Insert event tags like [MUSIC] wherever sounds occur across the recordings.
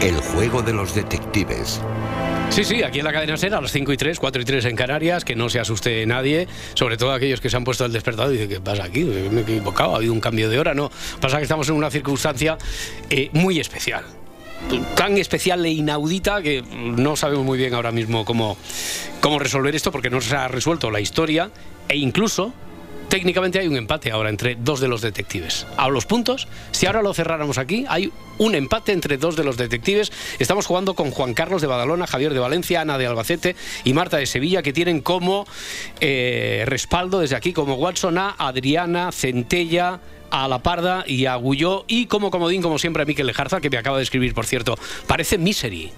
El juego de los detectives. Sí, sí, aquí en la cadena SER a las 5 y 3, 4 y 3 en Canarias, que no se asuste nadie, sobre todo aquellos que se han puesto el despertador y dicen, ¿qué pasa aquí? Me he equivocado, ha habido un cambio de hora. No, pasa que estamos en una circunstancia eh, muy especial. Tan especial e inaudita que no sabemos muy bien ahora mismo cómo, cómo resolver esto porque no se ha resuelto la historia e incluso técnicamente hay un empate ahora entre dos de los detectives. A los puntos, si ahora lo cerráramos aquí, hay un empate entre dos de los detectives. Estamos jugando con Juan Carlos de Badalona, Javier de Valencia, Ana de Albacete y Marta de Sevilla, que tienen como eh, respaldo desde aquí, como Watson a Adriana, Centella, a La Parda y a Gulló y como comodín, como siempre, a Miquel Lejarza, que me acaba de escribir, por cierto. Parece Misery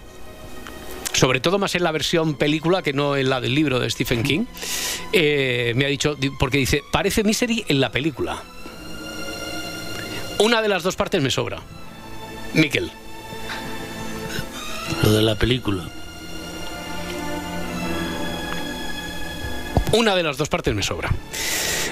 sobre todo más en la versión película que no en la del libro de Stephen King, eh, me ha dicho, porque dice, parece Misery en la película. Una de las dos partes me sobra. Miquel. Lo de la película. Una de las dos partes me sobra.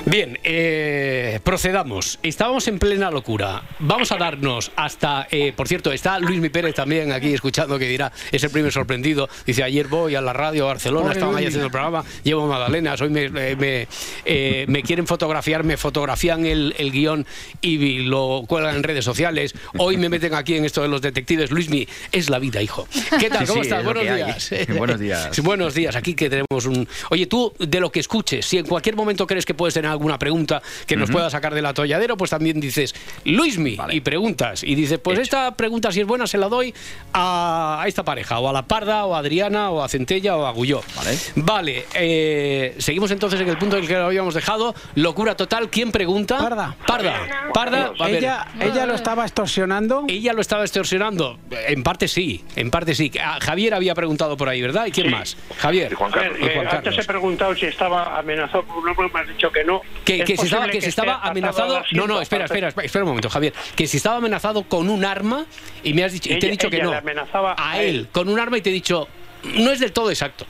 Bien, eh, procedamos. Estábamos en plena locura. Vamos a darnos hasta, eh, por cierto, está Luis Mi Pérez también aquí escuchando que dirá, es el primer sorprendido. Dice, ayer voy a la radio a Barcelona, estaban ahí haciendo el programa, llevo magdalenas, hoy me, eh, me, eh, me quieren fotografiar, me fotografían el, el guion y lo cuelgan en redes sociales. Hoy me meten aquí en esto de los detectives. Luismi, es la vida, hijo. ¿Qué tal? Sí, ¿Cómo sí, estás? es Buenos días. Buenos días. [LAUGHS] Buenos días. Aquí que tenemos un... Oye, tú, de lo que escuches, si en cualquier momento crees que puedes tener alguna pregunta que nos pueda sacar del atolladero, pues también dices, Luismi, Vale. y preguntas. Y dices, pues Hecho. esta pregunta, si es buena, se la doy a, a esta pareja, o a la Parda, o a Adriana, o a Centella, o a Gulló. Vale. Vale, eh, seguimos entonces en el punto en el que lo habíamos dejado. Locura total, ¿quién pregunta? Parda. Parda. Parda, a ver. Ella, ella lo estaba extorsionando. ¿Ella lo estaba extorsionando? En parte sí, en parte sí. Ah, Javier había preguntado por ahí, ¿verdad? ¿Y quién más? Javier. A ver, Y eh, Juan antes Carlos. he preguntado si estaba amenazado por un hombre, me has dicho que no. Que, ¿Es que si estaba, que esté estaba amenazado. No, no, espera, espera, espera, espera un momento, Javier. Que si estaba amenazado con un arma y me has dicho, y te he dicho que no. le amenazaba a a él, él. con un arma y te he dicho, no es del todo exacto.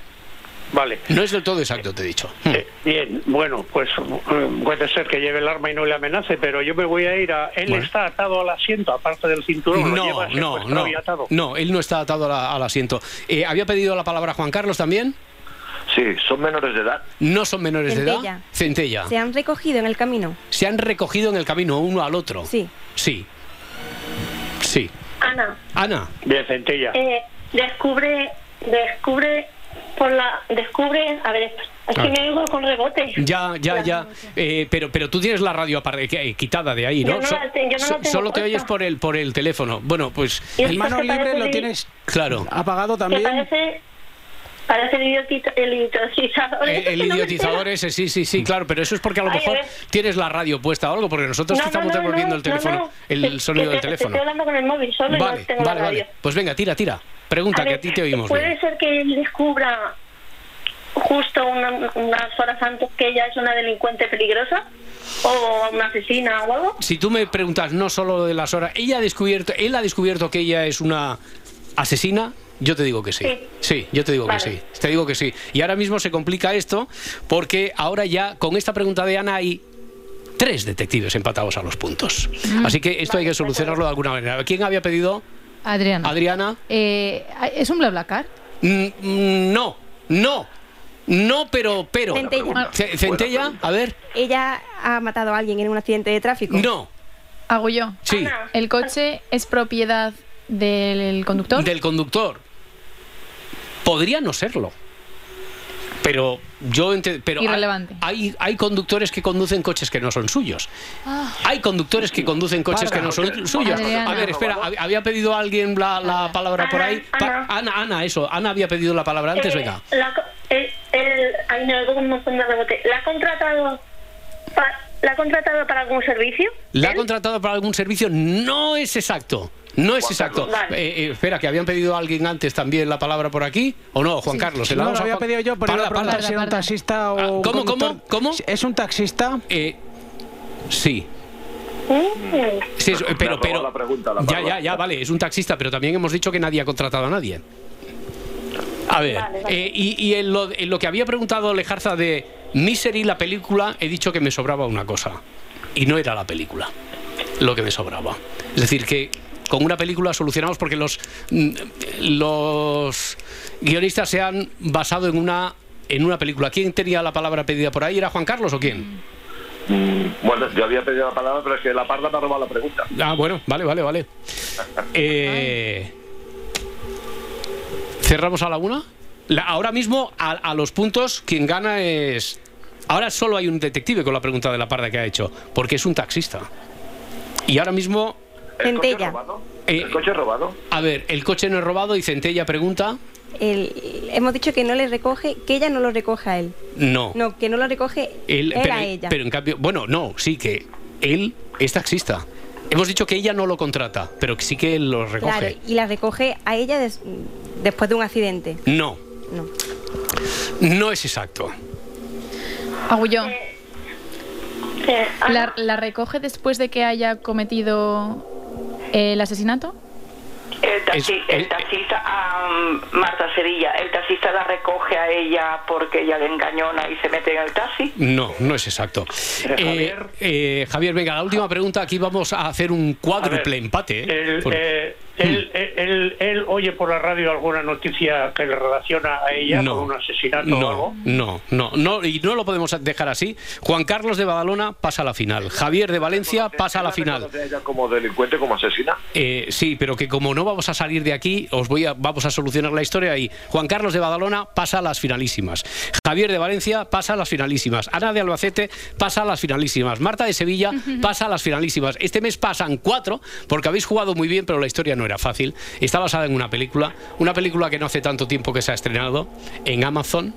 Vale. No es del todo exacto, te he dicho. Eh, bien, bueno, pues mm, puede ser que lleve el arma y no le amenace, pero yo me voy a ir a... Él Bueno. está atado al asiento, aparte del cinturón, lo No, lleva no, no. atado. No, él no está atado la- al asiento. Eh, ¿Había pedido la palabra Juan Carlos también? Sí, son menores de edad. No son menores de edad. Centella. Centella. Se han recogido en el camino. Se han recogido en el camino uno al otro. Sí. Sí. Sí. Ana, Ana. Bien, Centella. eh, descubre, descubre por la, descubre, a ver, es que ver. me oigo con rebote. Ya, ya, ya. Eh, pero, pero tú tienes la radio aparte, que- eh, quitada de ahí, ¿no? Yo no la yo no la tengo solo te oyes por el, por el teléfono. Bueno, pues Y El mano que libre lo de- tienes claro. apagado Que también. parece, parece el, idiotita- el idiotizador. Eh, el no idiotizador ese, sí, sí, sí, claro, pero eso es porque a lo Ay, mejor a tienes la radio puesta o algo, porque nosotros No, estamos no, devolviendo el teléfono, no, no. el sonido del te- teléfono. Estoy hablando con el móvil solo Vale, tengo vale, la radio. vale. Pues venga, tira, tira. Pregunta, A que a ti te oímos ¿Puede bien. ser que él descubra justo una- unas horas antes que ella es una delincuente peligrosa? ¿O una asesina o algo? Si tú me preguntas no solo de las horas, ella ha descubierto, él ha descubierto que ella es una asesina, yo te digo que sí. Sí. Sí, yo te digo Vale. que sí. Te digo que sí. Y ahora mismo se complica esto porque ahora ya con esta pregunta de Ana hay tres detectives empatados a los puntos. Así que esto hay que solucionarlo de alguna manera. ¿Quién había pedido? Adriana. Adriana. Eh, ¿Es un BlaBlaCar? Mm, mm, no, no, no, pero, pero. Centella. Ce- Centella, a ver, Ella ha matado a alguien en un accidente de tráfico. no, Hago yo. sí, Ana, ¿El coche es propiedad del conductor? del conductor. Podría no serlo. Pero yo pero hay- Irrelevante. Hay, hay conductores que conducen coches que no son suyos. Ah. Hay conductores que conducen coches que no son suyos. Adriana. A ver, espera, ¿hab- ¿había pedido alguien la, la palabra por ahí? Ana, Pa- Ana. Eso. Ana había pedido la palabra antes, eh, venga. la co- eh, el- ay, un montón de rebote. ¿La ha contratado, pa- ¿la ha contratado para algún servicio? ¿La ha contratado para algún servicio? No es exacto. No es exacto. Vale. Eh, eh, espera, que habían pedido a alguien antes también la palabra por aquí. ¿O no, Juan Carlos? ¿se la No, lo había pedido yo, pero Parda, iba a preguntar parda. si era un taxista o Ah, un ¿cómo, cómo, cómo? ¿Es un taxista? Eh, sí. Mm. Sí, es- pero, pero la pregunta, la ya, ya, ya, vale, es un taxista, pero también hemos dicho que nadie ha contratado a nadie. A ver, Vale, vale. eh, y, y en, lo, en lo que había preguntado Lejarza de Misery, la película, he dicho que me sobraba una cosa. Y no era la película lo que me sobraba. Es decir, que con una película solucionamos porque los, mm, los guionistas se han basado en una, en una película. ¿Quién tenía la palabra pedida por ahí? ¿Era Juan Carlos o quién? Mm, Bueno, yo había pedido la palabra, pero es que la parda me ha robado la pregunta. Ah, bueno, vale, vale, vale. Eh, ¿Cerramos a la una? La- ahora mismo, a, a los puntos, quien gana es... Ahora solo hay un detective con la pregunta de la parda que ha hecho, porque es un taxista. Y ahora mismo, ¿El coche Centella. Eh, ¿El coche robado? a ver, el coche no es robado y Centella pregunta... El- hemos dicho que no le recoge, que ella no lo recoge a él. No. No, que no lo recoge él, Él- pero, a ella. pero en cambio, bueno, no, sí que él es taxista. Hemos dicho que ella no lo contrata, pero que sí que él lo recoge. claro, y la recoge a ella des- después de un accidente. No, No. no es exacto. Agulló. Eh, ¿La, la recoge después de que haya cometido el asesinato? El, taxi- Es- el taxista, ah, Marta Sevilla, el taxista la recoge a ella porque ella le engañona y se mete en el taxi. No, no es exacto. Eh, Eh, Javier. eh, Javier, venga, la última pregunta. Aquí vamos a hacer un cuádruple empate. ¿eh? Por- eh, él, él- él- él oye por la radio alguna noticia que le relaciona a ella no, con un asesinato no, o algo. no, no, no, y no lo podemos dejar así. Juan Carlos de Badalona pasa a la final. Javier de Valencia pasa a la final. ¿Reconoce a ella como delincuente, como asesina? Eh, sí, pero que como no vamos a salir de aquí, os voy a, vamos a solucionar la historia y Juan Carlos de Badalona pasa a las finalísimas. Javier de Valencia pasa a las finalísimas. Ana de Albacete pasa a las finalísimas. Marta de Sevilla [LAUGHS] pasa a las finalísimas. Este mes pasan cuatro porque habéis jugado muy bien, pero la historia no era fácil. Está basada en una película, una película que no hace tanto tiempo que se ha estrenado en Amazon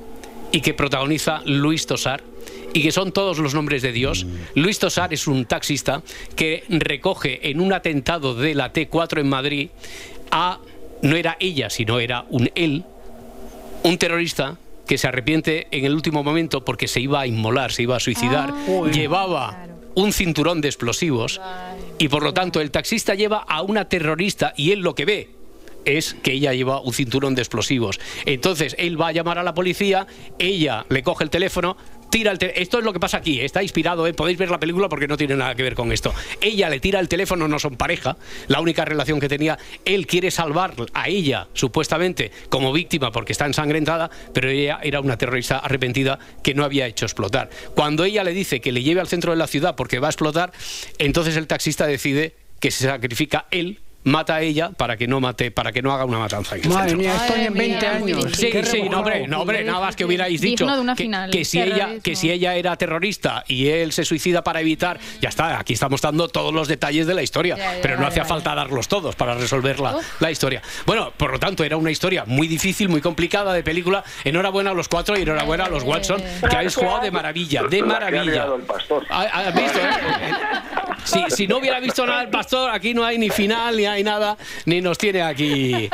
y que protagoniza Luis Tosar y que son todos los nombres de Dios. Luis Tosar es un taxista que recoge en un atentado de la T4 en Madrid a, no era ella, sino era un él, un terrorista que se arrepiente en el último momento porque se iba a inmolar, se iba a suicidar, llevaba un cinturón de explosivos y por lo tanto el taxista lleva a una terrorista y él lo que ve es que ella lleva un cinturón de explosivos. Entonces él va a llamar a la policía, ella le coge el teléfono, tira. Esto es lo que pasa aquí, está inspirado, ¿eh? podéis ver la película porque no tiene nada que ver con esto. Ella le tira el teléfono, no son pareja, la única relación que tenía, él quiere salvar a ella, supuestamente, como víctima porque está ensangrentada, pero ella era una terrorista arrepentida que no había hecho explotar. Cuando ella le dice que le lleve al centro de la ciudad porque va a explotar, entonces el taxista decide que se sacrifica él mata a ella para que no mate para que no haga una matanza en el Madre centro. mía, estoy en Madre 20 mía, muy años. Sí, sí, no, hombre, no, hombre, nada más que hubierais dicho Digno de una que, final. que si ella, que si ella era terrorista y él se suicida para evitar, ya está, aquí estamos dando todos los detalles de la historia, Ya, ya, pero no hacía falta darlos todos para resolver la, la historia. Bueno, por lo tanto, era una historia muy difícil, muy complicada de película. Enhorabuena a los cuatro y enhorabuena a los Watson, que habéis jugado de maravilla, de maravilla. liado el pastor. ¿Ha- ¿Has visto? eh? [LAUGHS] Si, si no hubiera visto nada el pastor, aquí no hay ni final, ni hay nada, ni nos tiene aquí.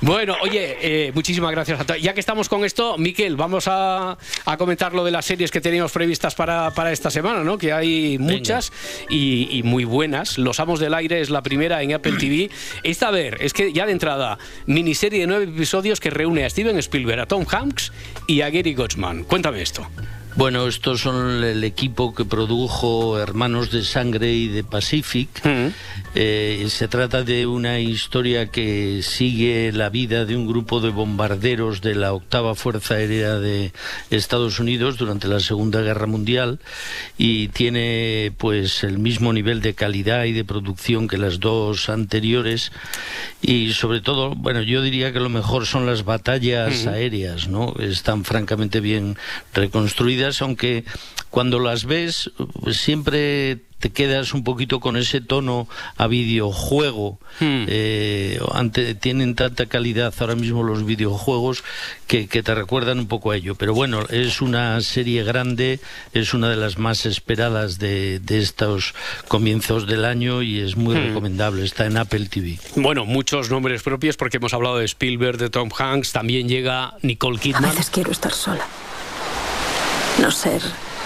Bueno, oye, eh, muchísimas gracias a todos. Ya que estamos con esto, Miquel, vamos a, a comentar lo de las series que teníamos previstas para, para esta semana, ¿no? Que hay muchas y, y muy buenas. Los Amos del Aire es la primera en Apple TV. Esta, a ver, es que ya de entrada, miniserie de nueve episodios que reúne a Steven Spielberg, a Tom Hanks y a Gary Gottsman. Cuéntame esto. Bueno, estos son el equipo que produjo Hermanos de Sangre y de Pacific. Eh, se trata de una historia que sigue la vida de un grupo de bombarderos de la octava Fuerza Aérea de Estados Unidos durante la Segunda Guerra Mundial y tiene pues el mismo nivel de calidad y de producción que las dos anteriores y sobre todo, bueno, yo diría que lo mejor son las batallas aéreas, ¿no? Están francamente bien reconstruidas, aunque cuando las ves pues, siempre te quedas un poquito con ese tono a videojuego. Eh, ante, tienen tanta calidad ahora mismo los videojuegos que, que te recuerdan un poco a ello. Pero bueno, es una serie grande, es una de las más esperadas de, de estos comienzos del año y es muy recomendable. Está en Apple TV. Bueno, muchos nombres propios porque hemos hablado de Spielberg, de Tom Hanks, también llega Nicole A Kidman. veces quiero estar sola. No ser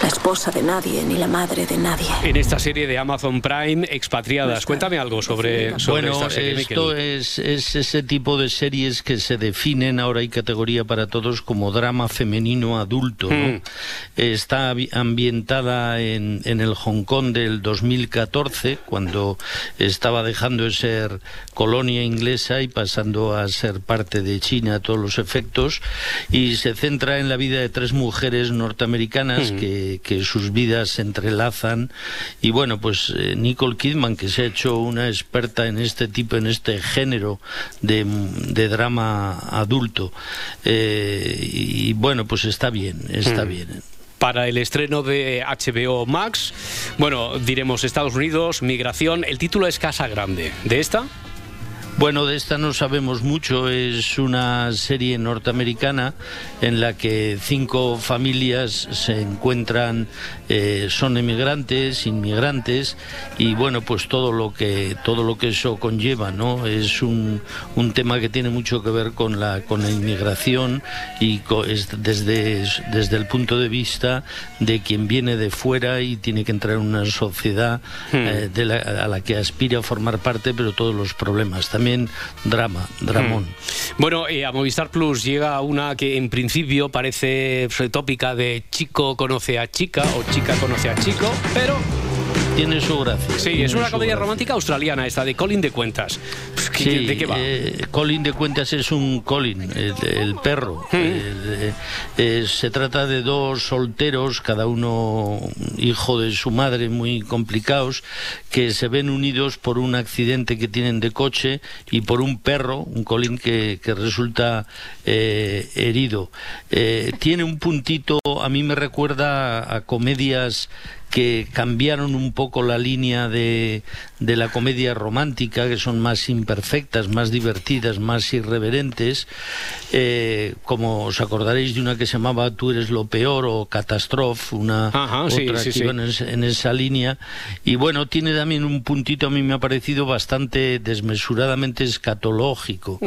la esposa de nadie ni la madre de nadie. En esta serie de Amazon Prime, Expatriadas, cuéntame algo sobre, sobre bueno, esta serie, esto es, es ese tipo de series que se definen, ahora hay categoría para todos, como drama femenino adulto. ¿no? Mm. Está ambientada en, en el Hong Kong del 2014, cuando estaba dejando de ser colonia inglesa y pasando a ser parte de China a todos los efectos, y se centra en la vida de tres mujeres norteamericanas Mm. que, que sus vidas se entrelazan. Y bueno, pues eh, Nicole Kidman, que se ha hecho una experta en este tipo, en este género de, de drama adulto, eh, y, bueno, pues está bien, está Mm. bien. Para el estreno de HBO Max, bueno, diremos Estados Unidos, migración. El título es Casa Grande. ¿De esta? Bueno, de esta no sabemos mucho. Es una serie norteamericana en la que cinco familias se encuentran, eh, son emigrantes, inmigrantes y bueno, pues todo lo que todo lo que eso conlleva, ¿no? Es un, un tema que tiene mucho que ver con la con la inmigración y es desde desde el punto de vista de quien viene de fuera y tiene que entrar en una sociedad eh, de la- a la que aspira a formar parte, pero todos los problemas. También drama, dramón. Mm. Bueno, eh, a Movistar Plus llega una que en principio parece pues, tópica de chico conoce a chica o chica conoce a chico, pero Tiene su gracia. sí, es una comedia gracia. romántica australiana esta de Colin de Cuentas. Pues, ¿qué- Sí, ¿De qué va? eh, Colin de Cuentas es un Colin, el, el perro. Mm. Eh, eh, se trata de dos solteros, cada uno hijo de su madre, muy complicados, que se ven unidos por un accidente que tienen de coche y por un perro, un Colin que, que resulta herido. Tiene un puntito, a mí me recuerda a comedias que cambiaron un poco la línea de, de la comedia romántica, que son más imperfectas, más divertidas, más irreverentes, eh, como os acordaréis de una que se llamaba Tú eres lo peor o Catástrofe, una Ajá, otra sí, que sí. iba en, es- en esa línea. Y bueno, tiene también un puntito, a mí me ha parecido bastante desmesuradamente escatológico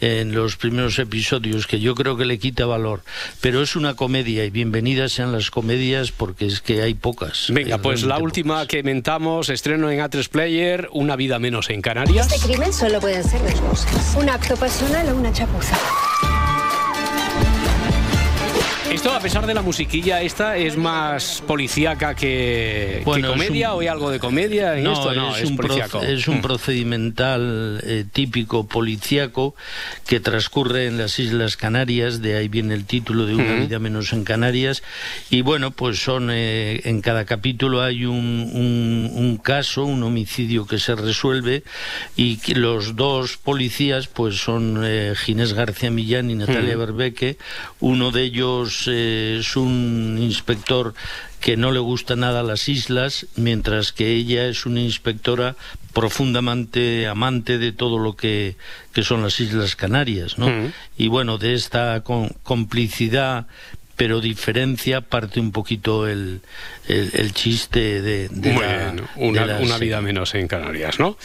en los primeros episodios, que yo creo que le quita valor. Pero es una comedia y bienvenidas sean las comedias porque es que hay pocas. Venga, Hay pues la última que mentamos, estreno en A3 Player, Una vida menos en Canarias. Este crimen solo pueden ser dos cosas. Un acto pasional o una chapuza. Esto, a pesar de la musiquilla, esta es más policíaca que, Bueno, comedia un- o hay algo de comedia en No, esto? No, es, un, es un Mm. procedimental eh, típico policíaco que transcurre en las Islas Canarias, de ahí viene el título de Una vida menos en Canarias. Y bueno, pues son eh, en cada capítulo hay un, un- un caso, un homicidio que se resuelve y que los dos policías pues son eh, Ginés García Millán y Natalia. Berbeque. Uno de ellos eh, es un inspector que no le gusta nada las islas, mientras que ella es una inspectora profundamente amante de todo lo que, que son las Islas Canarias, ¿no? Mm. Y bueno, de esta con- complicidad pero diferencia parte un poquito el, el, el chiste de, de la- una, de la una serie. vida menos en Canarias, ¿no?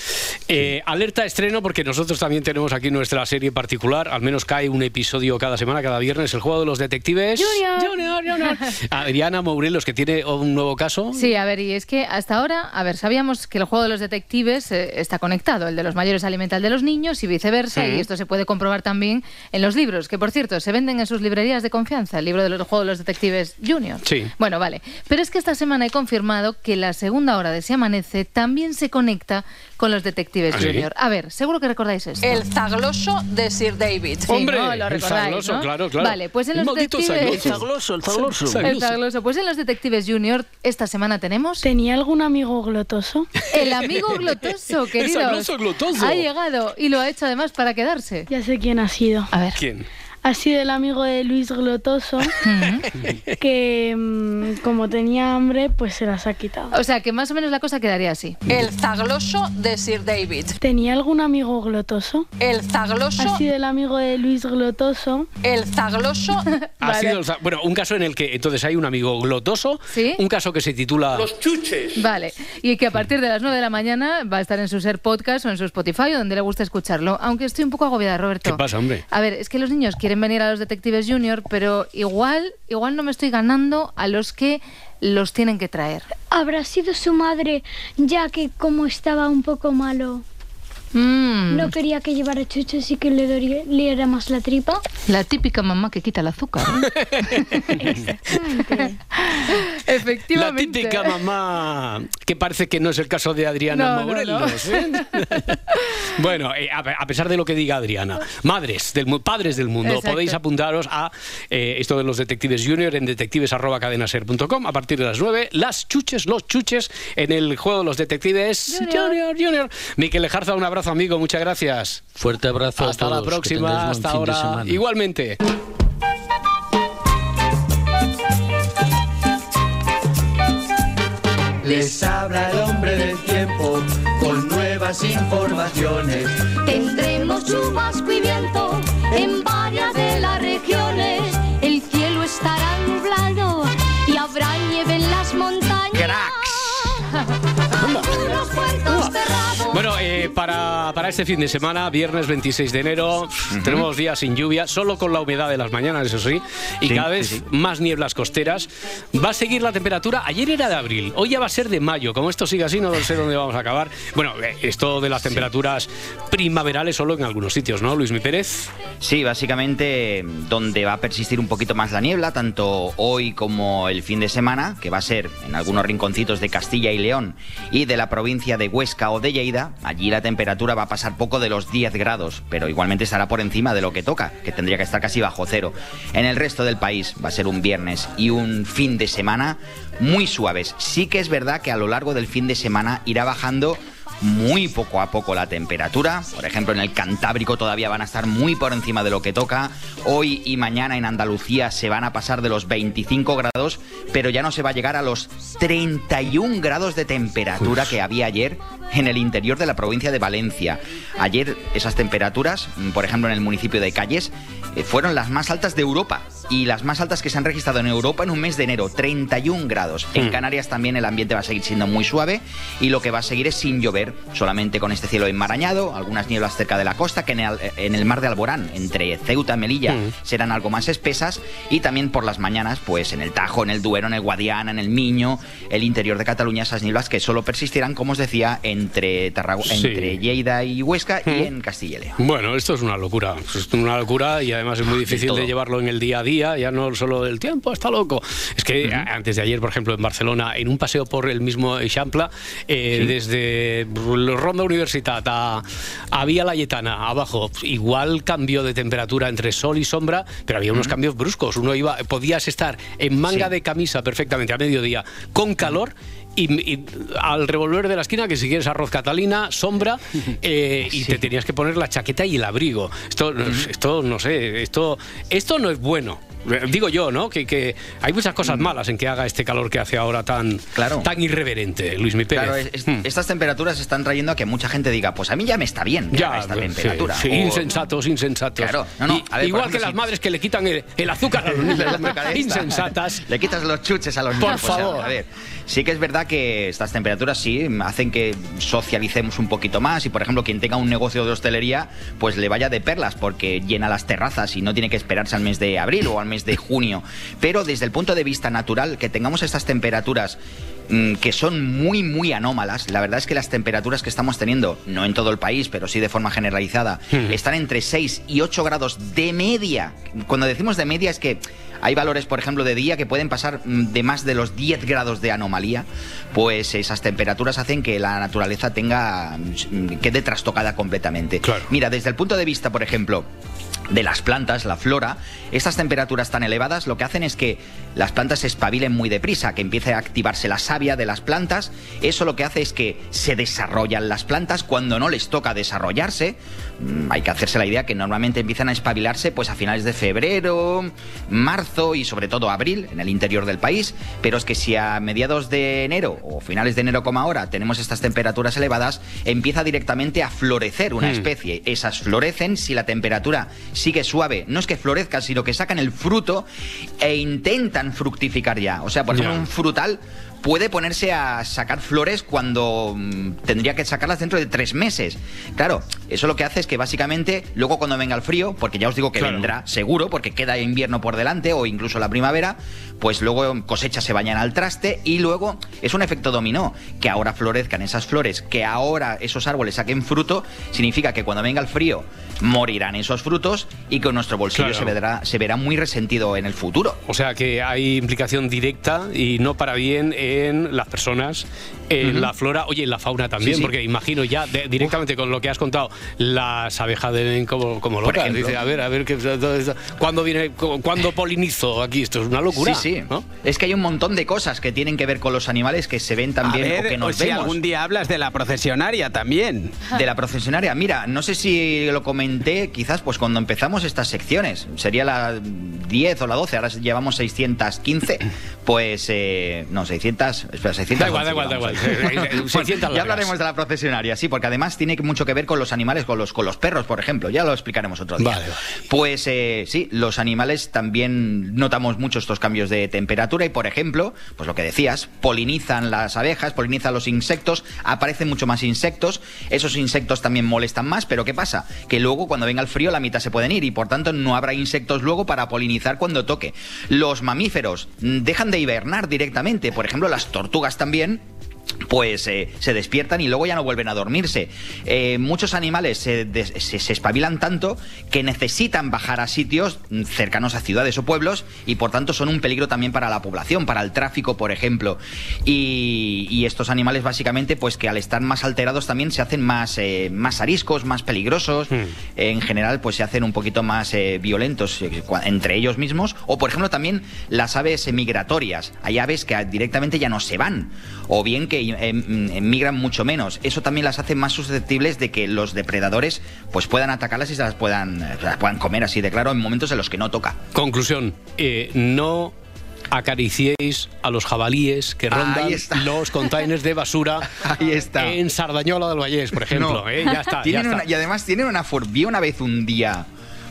Eh, alerta estreno, porque nosotros también tenemos aquí nuestra serie particular, al menos cae un episodio cada semana, cada viernes, el juego de los detectives. Junior. [LAUGHS] Adriana Mourelos, que tiene un nuevo caso. Sí, a ver, y es que hasta ahora, a ver, sabíamos que el juego de los detectives eh, está conectado, el de los mayores alimenta al de los niños y viceversa, Sí. y esto se puede comprobar también en los libros, que por cierto, se venden en sus librerías de confianza, el libro del juego de los detectives Junior. Sí. Bueno, vale. Pero es que esta semana he confirmado que la segunda hora de Se Amanece también se conecta con los detectives ¿Ah, sí? Junior. A ver, seguro que recordáis esto. El zagloso de Sir David. Sí, Hombre, ¿no? Lo el recordáis, zagloso, ¿no? claro, claro. Vale, pues en los maldito detectives... zagloso. El zagloso, el El zagloso. Pues en los detectives Junior esta semana tenemos ¿Tenía algún amigo glotoso? el amigo glotoso, [LAUGHS] queridos. zagloso glotoso. Ha llegado y lo ha hecho además para quedarse. Ya sé quién ha sido. A ver. ¿Quién? Ha sido el amigo de Luis Glotoso [LAUGHS] que mm, como tenía hambre pues se las ha quitado. O sea, que más o menos la cosa quedaría así. El zagloso de Sir David. ¿Tenía algún amigo glotoso? El zagloso. Ha sido el amigo de Luis Glotoso El zagloso. [LAUGHS] Ha Vale. sido el za- bueno, un caso en el que entonces hay un amigo glotoso, Sí. un caso que se titula Vale. Y que a partir de las 9 de la mañana va a estar en su ser podcast o en su Spotify o donde le guste escucharlo. Aunque estoy un poco agobiada, Roberto. ¿Qué pasa, hombre? A ver, es que los niños quieren quieren venir a los detectives junior, pero igual, igual no me estoy ganando a los que los tienen que traer. Habrá sido su madre, ya que como estaba un poco malo, Mm. no quería que llevara chuches y que le doliera más la tripa. La típica mamá que quita el azúcar. ¿eh? [LAUGHS] La Efectivamente. típica mamá, que parece que no es el caso de Adriana No, no. ¿eh? [LAUGHS] bueno, eh, a, a pesar de lo que diga Adriana, madres, del, padres del mundo, Exacto. podéis apuntaros a eh, esto de los detectives junior en detectives.cadenaser.com a partir de las 9. Las chuches, los chuches en el juego de los detectives junior, junior. Miquel Lejarza, un abrazo amigo, muchas gracias. Fuerte abrazo a Hasta todos, la próxima, hasta ahora. Igualmente. Les habla el hombre del tiempo con nuevas informaciones. Tendremos chubasco y viento en para, para este fin de semana, viernes 26 de enero, tenemos días sin lluvia, solo con la humedad de las mañanas, eso sí, y Sí, cada sí, vez sí. más nieblas costeras. Va a seguir la temperatura, ayer era de abril, hoy ya va a ser de mayo. Como esto sigue así, no sé dónde vamos a acabar. Bueno, eh, esto de las temperaturas primaverales solo en algunos sitios, ¿no, Luis Mi Pérez? Sí, básicamente donde va a persistir un poquito más la niebla, tanto hoy como el fin de semana, que va a ser en algunos rinconcitos de Castilla y León y de la provincia de Huesca o de Lleida. Allí la temperatura va a pasar poco de los 10 grados, pero igualmente estará por encima de lo que toca, que tendría que estar casi bajo cero. En el resto del país va a ser un viernes y un fin de semana muy suaves. Sí que es verdad que a lo largo del fin de semana irá bajando muy poco a poco la temperatura. Por ejemplo, en el Cantábrico todavía van a estar muy por encima de lo que toca. Hoy y mañana en Andalucía se van a pasar de los 25 grados, pero ya no se va a llegar a los 31 grados de temperatura que había ayer en el interior de la provincia de Valencia. Ayer esas temperaturas, por ejemplo en el municipio de Calles, eh, fueron las más altas de Europa y las más altas que se han registrado en Europa en un mes de enero, 31 grados. En Mm. Canarias también el ambiente va a seguir siendo muy suave y lo que va a seguir es sin llover, solamente con este cielo enmarañado, algunas nieblas cerca de la costa, que en el, en el mar de Alborán, entre Ceuta y Melilla, serán algo más espesas y también por las mañanas, pues en el Tajo, en el Duero, en el Guadiana, en el Miño, el interior de Cataluña, esas nieblas que solo persistirán, como os decía, entre, Tarrago- Sí. entre Lleida y Huesca y en Castilla y León. Bueno, esto es una locura. Es una locura y además es muy difícil de llevarlo en el día a día, ya no solo del tiempo, está loco. Es que antes de ayer, por ejemplo, en Barcelona, en un paseo por el mismo Eixample, eh, desde Ronda Universitat a, Vía Layetana, abajo, igual cambio de temperatura entre sol y sombra, pero había unos cambios bruscos. Uno iba, podías estar en manga Sí. de camisa perfectamente a mediodía, con calor. Y, y al revolver de la esquina, que si quieres arroz catalina, sombra, [LAUGHS] eh, y te tenías que poner la chaqueta y el abrigo. Esto, esto no sé, esto, esto no es bueno. Eh, Digo yo, ¿no? Que, que hay muchas cosas malas en que haga este calor que hace ahora tan, tan irreverente, Luis Mi Pérez. Claro, es- es- estas temperaturas están trayendo a que mucha gente diga, pues a mí ya me está bien Ya, esta temperatura. sí, O- insensatos, insensatos. Claro, no, no, Y- a ver, por igual ejemplo, que las si- madres que le quitan el, el azúcar a los [LAUGHS] niños. Insensatas. Le quitas los chuches a los Por niños. pues, favor. a ver, sí que es verdad que estas temperaturas sí hacen que socialicemos un poquito más y, por ejemplo, quien tenga un negocio de hostelería, pues le vaya de perlas porque llena las terrazas y no tiene que esperarse al mes de abril o al mes de junio. Pero desde el punto de vista natural, que tengamos estas temperaturas mm, que son muy, muy anómalas. La verdad es que las temperaturas que estamos teniendo, no en todo el país, pero sí de forma generalizada, están entre 6 y 8 grados de media. Cuando decimos de media es que hay valores, por ejemplo, de día que pueden pasar mm, de más de los 10 grados de anomalía, pues esas temperaturas hacen que la naturaleza tenga mm, quede trastocada completamente. Mira, desde el punto de vista, por ejemplo, de las plantas, la flora, estas temperaturas tan elevadas lo que hacen es que las plantas se espabilen muy deprisa, que empiece a activarse la savia de las plantas. Eso lo que hace es que se desarrollan las plantas cuando no les toca desarrollarse. Mm, Hay que hacerse la idea que normalmente empiezan a espabilarse pues a finales de febrero, marzo y sobre todo abril en el interior del país. Pero es que si a mediados de enero o finales de enero como ahora tenemos estas temperaturas elevadas, empieza directamente a florecer una Hmm. especie. Esas florecen si la temperatura sigue suave. No es que florezcan, sino que sacan el fruto e intentan fructificar ya. O sea, por ejemplo, un frutal puede ponerse a sacar flores cuando mm, tendría que sacarlas dentro de tres meses. Claro, eso lo que hace es que básicamente luego cuando venga el frío, porque ya os digo que vendrá seguro, porque queda invierno por delante o incluso la primavera, pues luego cosechas se bañan al traste y luego es un efecto dominó, que ahora florezcan esas flores, que ahora esos árboles saquen fruto, significa que cuando venga el frío morirán esos frutos y que nuestro bolsillo Claro. se, verá, se verá muy resentido en el futuro. O sea que hay implicación directa y no para bien en las personas, en Ujú. la flora, oye, en la fauna también, Sí, sí. porque imagino ya de- directamente con lo que has contado, las abejas deben como, como locas. ejemplo. Dice, a ver, a ver, qué, ¿cuándo viene, cu- cuándo polinizo aquí? Esto es una locura. Sí, sí. ¿no? Es que hay un montón de cosas que tienen que ver con los animales que se ven también a ver, o que nos o si vemos. algún día hablas de la procesionaria también. [LAUGHS] De la procesionaria. Mira, no sé si lo comenté, quizás pues cuando empezamos estas secciones. Sería la 10 o la 12, ahora llevamos 615. Pues, eh, no, 600. Espera, 600. Da igual, da igual, da igual. [LAUGHS] Bueno, 600 ya hablaremos de la procesionaria, sí, porque además tiene mucho que ver con los animales, con los, con los perros, por ejemplo. Ya lo explicaremos otro día. Vale. Pues eh, sí, los animales también notamos mucho estos cambios de temperatura y, por ejemplo, pues lo que decías, polinizan las abejas, polinizan los insectos, aparecen mucho más insectos, esos insectos también molestan más, pero ¿qué pasa? Que luego cuando venga el frío la mitad se pueden ir y por tanto no habrá insectos luego para polinizar cuando toque. Los mamíferos mm, dejan de hibernar directamente, por ejemplo, las tortugas también pues eh, se despiertan y luego ya no vuelven a dormirse. Eh, muchos animales se, se- se espabilan tanto que necesitan bajar a sitios cercanos a ciudades o pueblos y por tanto son un peligro también para la población, para el tráfico, por ejemplo. Y, y estos animales básicamente pues que al estar más alterados también se hacen más, eh, más ariscos, más peligrosos. En general pues se hacen un poquito más violentos entre ellos mismos. O por ejemplo también las aves migratorias. Hay aves que directamente ya no se van o bien que eh, mm, migran mucho menos. Eso también las hace más susceptibles de que los depredadores pues puedan atacarlas y se las puedan, eh, se las puedan comer así de claro en momentos en los que no toca. Conclusión, eh, no acariciéis a los jabalíes que rondan los containers de basura [LAUGHS] Ahí está. en Sardañola del Vallés, por ejemplo. No. ¿eh? Ya está, ya está. una- y además tienen una vi una vez un día.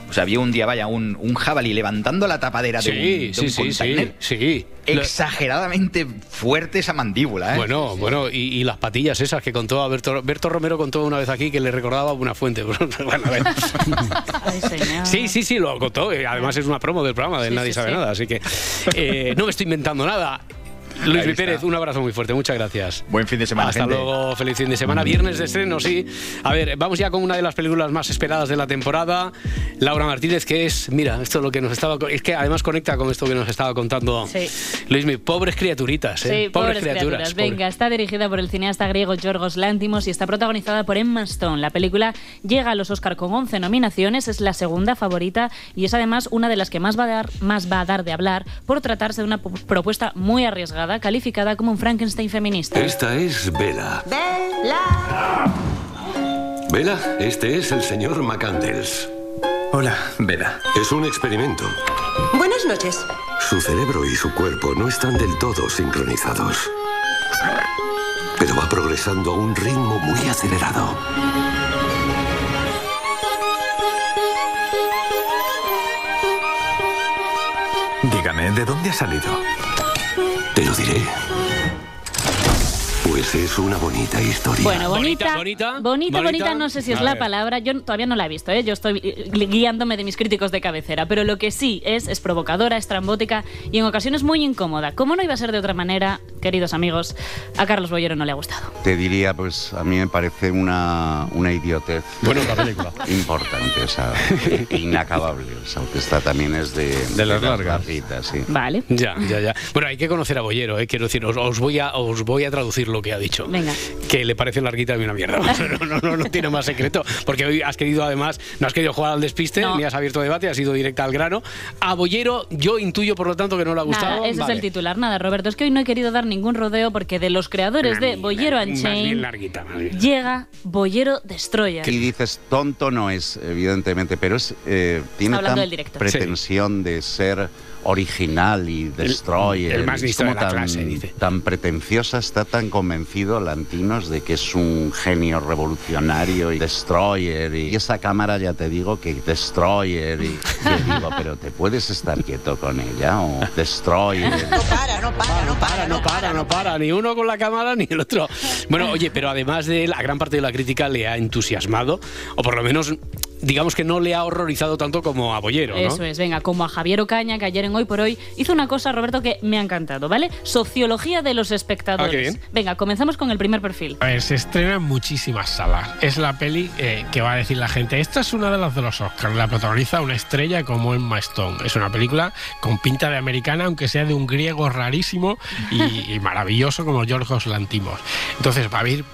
O sea, vi un día, vaya, un, un jabalí levantando la tapadera de un, de sí, un sí, container. sí, Exageradamente fuerte esa mandíbula, ¿eh? Bueno, bueno, y, y las patillas esas que contó a Berto, Berto Romero contó una vez aquí que le recordaba una fuente. [LAUGHS] Bueno, a ver. Sí, sí, sí, lo contó. eh, Además es una promo del programa de Sí, Nadie sí, sabe sí. nada, así que eh, no me estoy inventando nada. Luis Pérez, un abrazo muy fuerte, muchas gracias. Buen fin de semana, Hasta gente. luego, feliz fin de semana. Viernes de estreno, sí. A ver, vamos ya con una de las películas más esperadas de la temporada. Laura Martínez, que es, mira, esto es lo que nos estaba. Es que además conecta con esto que nos estaba contando Sí. Luis Mi. Pobres criaturitas, ¿eh? Sí, pobres, criaturas. pobre- Venga, está dirigida por el cineasta griego Yorgos Lántimos y está protagonizada por Emma Stone. La película llega a los Oscar con 11 nominaciones, es la segunda favorita y es además una de las que más va a dar, más va a dar de hablar por tratarse de una pu- propuesta muy arriesgada, calificada como un Frankenstein feminista. Esta es Vela. Vela, este es el señor McCandles. Hola, Vela. Es un experimento. Buenas noches. Su cerebro y su cuerpo no están del todo sincronizados. Pero va progresando a un ritmo muy acelerado. Dígame, ¿de dónde ha salido? Te lo diré. Pues es una bonita historia. Bueno, bonita, bonita, bonita, bonita, bonita. no sé si es la palabra. Yo todavía no la he visto, ¿eh? yo estoy eh, guiándome de mis críticos de cabecera. Pero lo que sí es, es provocadora, estrambótica y en ocasiones muy incómoda. Como no iba a ser de otra manera, queridos amigos, a Carlos Bollero no le ha gustado. Te diría, pues a mí me parece una, una idiotez. Bueno, la película. [LAUGHS] Importante, o sea, inacabable. O sea, que esta también es de, De las largas. larguitas, sí. Vale. Ya, ya, ya. Bueno, hay que conocer a Bollero, ¿eh? quiero decir, os, os voy a, os voy a traducir lo que ha dicho. Venga. Que le parece larguita y una mierda. [LAUGHS] No, no, no, no tiene más secreto. Porque hoy has querido, además, no has querido jugar al despiste, No. ni has abierto debate, has ido directa al grano. A Bollero, yo intuyo, por lo tanto, que no le ha gustado. Nada, ese Vale. es el titular. Nada, Roberto, es que hoy no he querido dar ningún rodeo porque de los creadores de Bollero Más bien Unchained larguita, más bien. llega Bollero Destroyer. Y dices, tonto no es, evidentemente, pero es, eh, tiene tan pretensión de ser original y destroyer. el más listo de como la tan, clase, dice. tan pretenciosa, está tan convencido, Lantinos, de que es un genio revolucionario y destroyer. Y esa cámara ya te digo que destroyer. Y [LAUGHS] yo digo, pero ¿te puedes estar quieto con ella? O destroyer. [LAUGHS] No para, no para, no para, no para, ni uno con la cámara ni el otro. Bueno, oye, pero además de la gran parte de la crítica le ha entusiasmado, o por lo menos digamos que no le ha horrorizado tanto como a Bollero, ¿no? Eso es, venga, como a Javier Ocaña, que ayer en Hoy por Hoy hizo una cosa, Roberto, que me ha encantado, ¿vale? Sociología de los espectadores. Ah, qué bien. Venga, comenzamos con el primer perfil. A ver, se estrena en muchísimas salas. Es la peli eh, que va a decir la gente. Esta es una de las de los Oscars. La protagoniza una estrella como Emma Stone. Es una película con pinta de americana, aunque sea de un griego rarísimo y, y maravilloso como Yorgos Lantimos. Entonces va a haber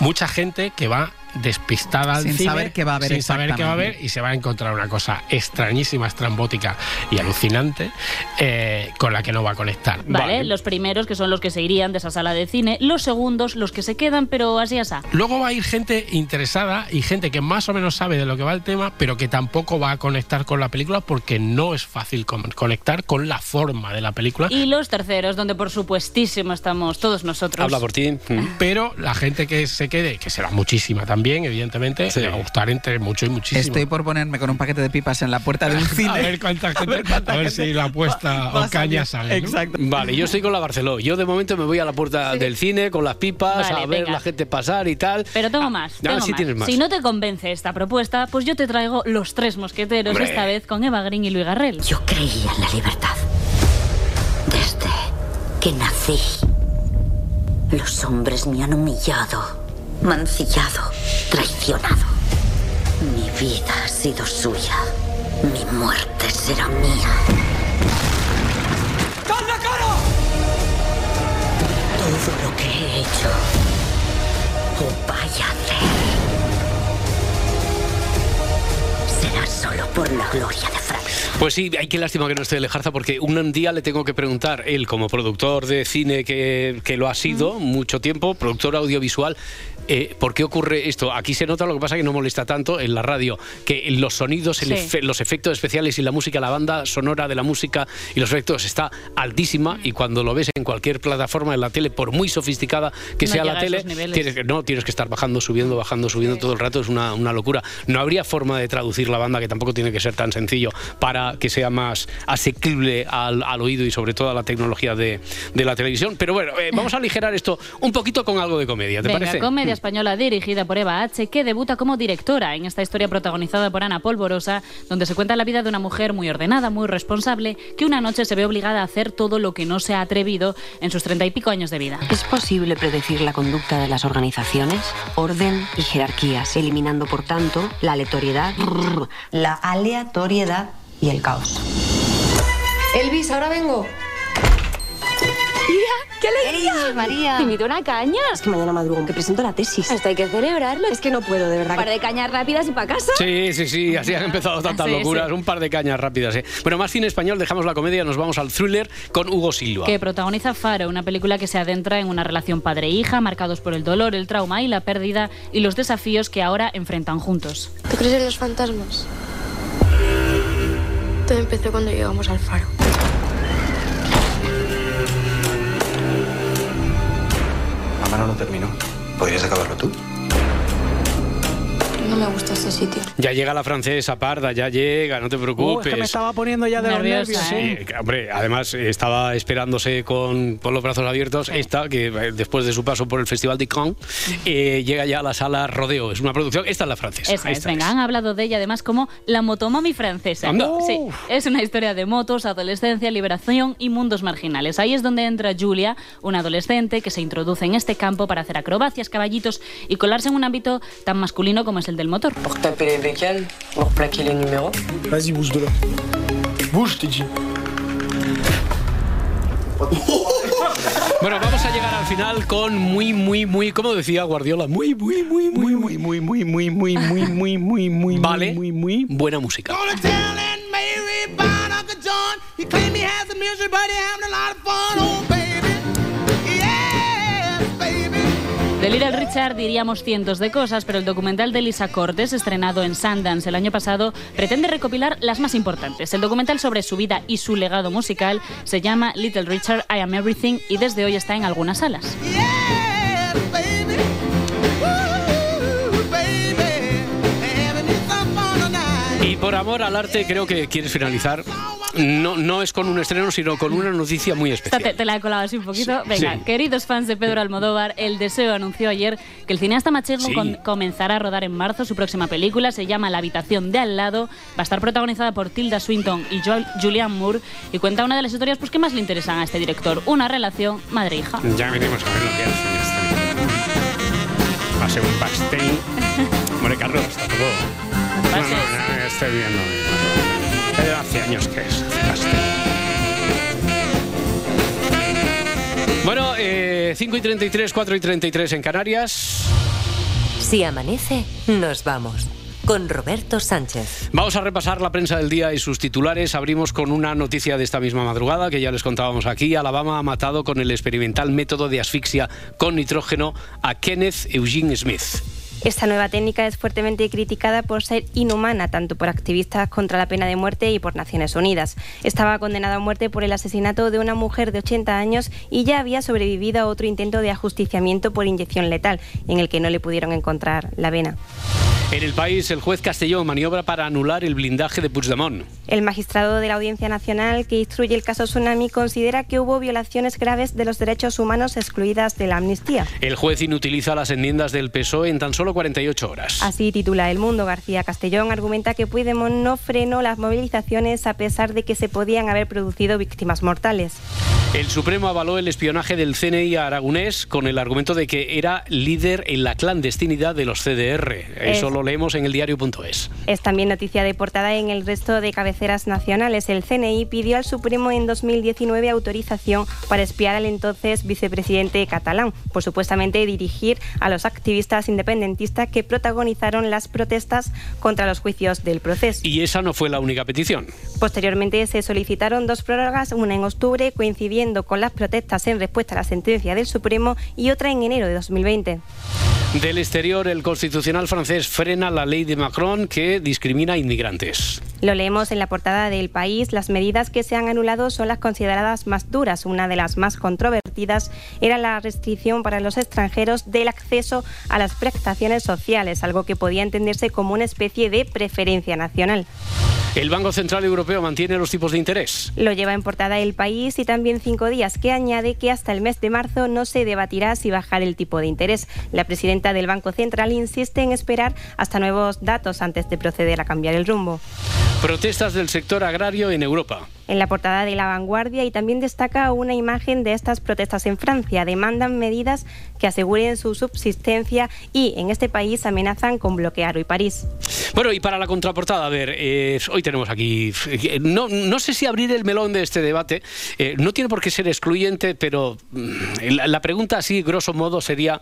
mucha gente que va despistada al Sin cine, saber qué va a ver sin saber qué va a ver exactamente. y se va a encontrar una cosa extrañísima, estrambótica y alucinante eh, con la que no va a conectar. Vale, los primeros que son los que se irían de esa sala de cine, los segundos los que se quedan, pero así asá. Luego va a ir gente interesada y gente que más o menos sabe de lo que va el tema, pero que tampoco va a conectar con la película porque no es fácil con- conectar con la forma de la película. Y los terceros, donde por supuestísimo estamos todos nosotros. Habla por ti. Pero la gente que se quede, que será muchísima también, evidentemente, le va a gustar entre mucho y muchísimo. Estoy por ponerme con un paquete de pipas en la puerta de un cine. [LAUGHS] A ver cuánta [LAUGHS] gente, a ver, si la apuesta a o caña sale. ¿no? Exacto. Vale, yo estoy con la Barceló. Yo de momento me voy a la puerta del cine con las pipas Vale, a ver venga. la gente pasar y tal. Pero tengo más. Ah, tengo sí más. tienes más. Si no te convence esta propuesta, pues yo te traigo Los Tres Mosqueteros, Hombre. esta vez con Eva Green y Luis Garrel. Yo creía en la libertad. Desde que nací. Los hombres me han humillado, mancillado, traicionado. Mi vida ha sido suya. Mi muerte será mía. ¡Calla, cara! Todo lo que he hecho o vaya a hacer será solo por la gloria de Francia. Pues sí, hay que lástima que no esté Lejarza porque un día le tengo que preguntar, él como productor de cine que, que lo ha sido mucho tiempo, productor audiovisual, eh, ¿por qué ocurre esto? Aquí se nota lo que pasa que no molesta tanto en la radio, que los sonidos, el Sí. efe- los efectos especiales y la música, la banda sonora de la música y los efectos está altísima y cuando lo ves en cualquier plataforma de la tele, por muy sofisticada que No sea la tele, tienes que, no, tienes que estar bajando, subiendo, bajando, subiendo todo el rato, es una, una locura. No habría forma de traducir la banda, que tampoco tiene que ser tan sencillo, para que sea más asequible al, al oído y sobre todo a la tecnología de, de la televisión. Pero bueno, eh, vamos a aligerar esto un poquito con algo de comedia, ¿te Venga, parece? comedia española dirigida por Eva H., que debuta como directora en esta historia protagonizada por Ana Polvorosa, donde se cuenta la vida de una mujer muy ordenada, muy responsable, que una noche se ve obligada a hacer todo lo que no se ha atrevido en sus treinta y pico años de vida. ¿Es posible predecir la conducta de las organizaciones? Orden y jerarquías, eliminando por tanto la aleatoriedad, la aleatoriedad y el caos. Elvis, ahora vengo. ¡Qué alegría! María. ¿Te invito una caña? Es que mañana madrugo, que presento la tesis. Hasta hay que celebrarlo. Es que no puedo, de verdad. Un par de cañas rápidas y para casa. Sí, sí, sí, así han empezado [LAUGHS] tantas Sí, locuras, sí. un par de cañas rápidas. ¿eh? Bueno, más cine español, dejamos la comedia, nos vamos al thriller con Hugo Silva. que protagoniza Faro, una película que se adentra en una relación padre-hija, marcados por el dolor, el trauma y la pérdida y los desafíos que ahora enfrentan juntos. ¿Tú crees en los fantasmas? Todo empezó cuando llegamos al faro. Mamá no terminó. ¿Podrías acabarlo tú? No me gusta ese sitio. Ya llega la francesa parda, ya llega, no te Uh, preocupes. es que me estaba poniendo ya de los nervios. ¿eh? sí. Hombre, además estaba esperándose con, con los brazos abiertos. Esta, que eh, después de su paso por el Festival de Cannes, eh, llega ya a la sala Rodeo. Es una producción. Esta es la francesa. Esa es, venga, han hablado de ella además como la motomami francesa. Anda. Sí, es una historia de motos, adolescencia, liberación y mundos marginales. Ahí es donde entra Julia, una adolescente que se introduce en este campo para hacer acrobacias, caballitos y colarse en un ámbito tan masculino como es el del motor. Pour taper les bécanes, pour plaquer les numéros. Vas-y, bouge de là. Bouge, t'ai dit. Bueno, vamos a llegar al final con muy, muy, muy, como decía Guardiola, muy, muy, muy, muy, muy, muy, muy, muy, muy, muy, muy, muy, muy, vale, muy, muy buena música. Mary Brown, Uncle John. He claimed he has the music, but he having a lot of fun. Oh, baby. De Little Richard diríamos cientos de cosas, pero el documental de Lisa Cortes, estrenado en Sundance el año pasado, pretende recopilar las más importantes. El documental sobre su vida y su legado musical se llama Little Richard, I Am Everything y desde hoy está en algunas salas. Yes, Y por amor al arte, creo que quieres finalizar. No, no es con un estreno, sino con una noticia muy especial. te, te la he colado así un poquito. Venga, Sí. queridos fans de Pedro Almodóvar, El Deseo anunció ayer que el cineasta Sí. con- comenzará a rodar en marzo su próxima película. Se llama La habitación de al lado. Va a estar protagonizada por Tilda Swinton y Joel- Julianne Moore y cuenta una de las historias pues, que más le interesan a este director: una relación madre-hija. Ya veremos a ver lo que hace este. Va a ser un pastel. [LAUGHS] Hombre, Carlos, No, no, no, estoy viendo. Eh, Hace años que es. Bueno, eh, 5 y 33, 4 y 33 en Canarias. Si amanece, nos vamos. Con Roberto Sánchez. Vamos a repasar la prensa del día y sus titulares. Abrimos con una noticia de esta misma madrugada que ya les contábamos aquí. Alabama ha matado con el experimental método de asfixia con nitrógeno a Kenneth Eugene Smith. Esta nueva técnica es fuertemente criticada por ser inhumana, tanto por activistas contra la pena de muerte y por Naciones Unidas. Estaba condenado a muerte por el asesinato de una mujer de 80 años y ya había sobrevivido a otro intento de ajusticiamiento por inyección letal, en el que no le pudieron encontrar la vena. En el país, el juez Castellón maniobra para anular el blindaje de Puigdemont. El magistrado de la Audiencia Nacional que instruye el caso Tsunami considera que hubo violaciones graves de los derechos humanos excluidas de la amnistía. El juez inutiliza las enmiendas del PSOE en tan solo 48 horas. Así titula El Mundo. García Castellón argumenta que Puigdemont no frenó las movilizaciones a pesar de que se podían haber producido víctimas mortales. El Supremo avaló el espionaje del CNI a Aragonés con el argumento de que era líder en la clandestinidad de los CDR. Eso Es- lo leemos en el diario.es. Es también noticia de portada en el resto de cabeceras nacionales. El CNI pidió al Supremo en 2019 autorización para espiar al entonces vicepresidente catalán por supuestamente dirigir a los activistas independentistas que protagonizaron las protestas contra los juicios del proceso. Y esa no fue la única petición. Posteriormente se solicitaron dos prórrogas, una en octubre coincidiendo con las protestas en respuesta a la sentencia del Supremo y otra en enero de 2020. Del exterior, el constitucional francés frena la ley de Macron que discrimina a inmigrantes. Lo leemos en la portada del país. Las medidas que se han anulado son las consideradas más duras. Una de las más controvertidas era la restricción para los extranjeros del acceso a las prestaciones sociales, algo que podía entenderse como una especie de preferencia nacional. El Banco Central Europeo mantiene los tipos de interés. Lo lleva en portada el país y también cinco días, que añade que hasta el mes de marzo no se debatirá si bajar el tipo de interés. La presidenta del Banco Central insiste en esperar hasta nuevos datos antes de proceder a cambiar el rumbo. Protestas del sector agrario en Europa. En la portada de La Vanguardia y también destaca una imagen de estas protestas en Francia. Demandan medidas que aseguren su subsistencia y en este país amenazan con bloquear hoy París. Bueno, y para la contraportada, a ver, eh, hoy tenemos aquí. eh, No, no sé si abrir el melón de este debate. eh, no tiene por qué ser excluyente, pero mm, la, la pregunta, así, grosso modo, sería: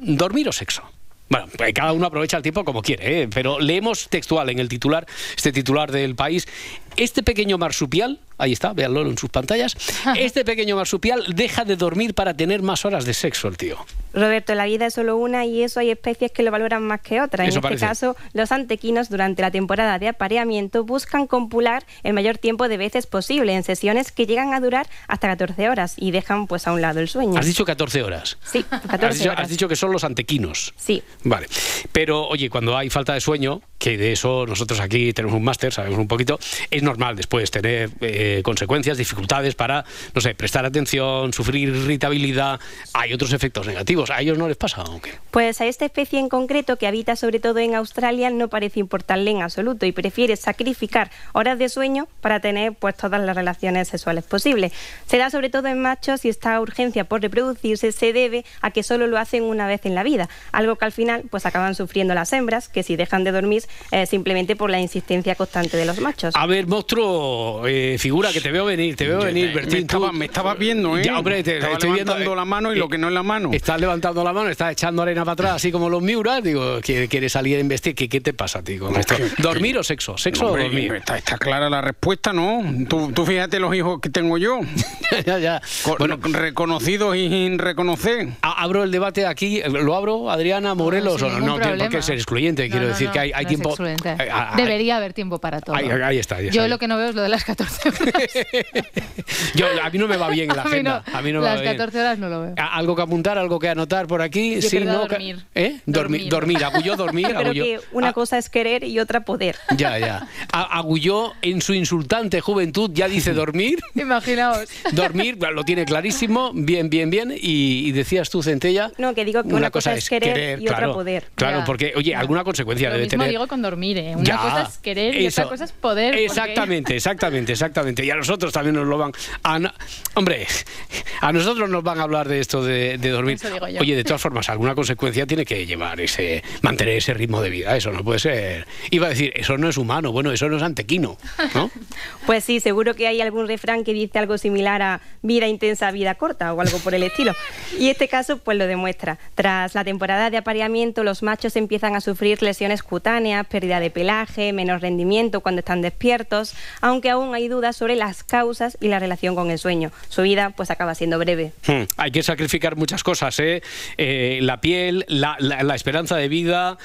¿dormir o sexo? Bueno, pues cada uno aprovecha el tiempo como quiere, ¿eh? pero leemos textual en el titular, este titular del país, este pequeño marsupial, ahí está, véanlo en sus pantallas, [LAUGHS] este pequeño marsupial deja de dormir para tener más horas de sexo el tío. Roberto, la vida es solo una y eso hay especies que lo valoran más que otras. En este caso, los antequinos durante la temporada de apareamiento buscan compular el mayor tiempo de veces posible en sesiones que llegan a durar hasta 14 horas y dejan pues a un lado el sueño. Has dicho 14 horas. Sí, [LAUGHS] 14 Has dicho, horas. has dicho que son los antequinos. Sí. Vale. Pero, oye, cuando hay falta de sueño, que de eso nosotros aquí tenemos un máster, sabemos un poquito, es normal después tener eh, consecuencias, dificultades para, no sé, prestar atención, sufrir irritabilidad. Hay otros efectos negativos. ¿A ellos no les pasa qué? Pues a esta especie en concreto, que habita sobre todo en Australia, no parece importarle en absoluto y prefiere sacrificar horas de sueño para tener pues todas las relaciones sexuales posibles. Se da sobre todo en machos y esta urgencia por reproducirse se debe a que solo lo hacen una vez en la vida, algo que al final pues acaban sufriendo las hembras, que si dejan de dormir eh, simplemente por la insistencia constante de los machos. A ver, monstruo, eh, figura que te veo venir, te veo venir, me Bertín. estaba- tú- me estabas viendo, ¿eh? Ya, hombre, te, Estaba estoy viendo. levantando la mano y lo que no es la mano. Estás levantando la mano, estás echando arena para atrás, así como los Miuras. Digo, ¿quieres salir a investigar? ¿Qué, qué te pasa esto? ¿Dormir o sexo? ¿Sexo Hombre, o dormir? Está, está clara la respuesta, ¿no? Tú, tú fíjate los hijos que tengo yo. [LAUGHS] ya, ya. bueno, reconocidos y sin reconocer. Abro el debate aquí, ¿lo abro, Adriana Morelos? no, no tiene por qué ser excluyente. No, Quiero no, decir no, que hay, hay tiempo. Eh, Debería haber tiempo para todo. Ahí, ahí está. ahí Yo lo que no veo es lo de las 14 horas. [LAUGHS] Yo- a mí no me va bien la A mí agenda. no, a mí no me las va bien. 14 horas no lo veo. ¿Algo que apuntar, algo que anotar por aquí? Yo sí, no, dormir. ¿Eh? Dormir. Dormir. Agulló dormir. Yo [LAUGHS] creo Agulló. que una cosa es querer y otra poder. [LAUGHS] Ya, ya. Agulló en su insultante juventud ya dice dormir. Imaginaos. Dormir, lo tiene clarísimo. Bien, bien, bien. Y, y decías tú, Centella. No, que digo que una, cosa, es querer, y otra poder. Claro, Ya. porque, oye, alguna consecuencia Lo debe mismo tener. digo con dormir, ¿eh? Una Ya, cosa es querer y eso. otra cosa es poder. porque- Exactamente, exactamente, exactamente. Y a nosotros también nos lo van a... no- Hombre, a nosotros nos van a hablar de esto de, de dormir. Oye, de todas formas, alguna consecuencia tiene que llevar ese... mantener ese ritmo de vida. Eso no puede ser... Iba a decir, eso no es humano. Bueno, eso no es antequino, ¿no? [LAUGHS] Pues sí, seguro que hay algún refrán que dice algo similar a vida intensa, vida corta o algo por el estilo. Y este caso pues lo demuestra. Tras la temporada de apareamiento, los machos empiezan a sufrir lesiones cutáneas, pérdida de pelaje, menos rendimiento cuando están despiertos, aunque aún hay dudas sobre las causas y la relación con el sueño. Su vida pues acaba siendo breve. Hmm, Hay que sacrificar muchas cosas, ¿eh? Eh, la piel, la, la- la esperanza de vida,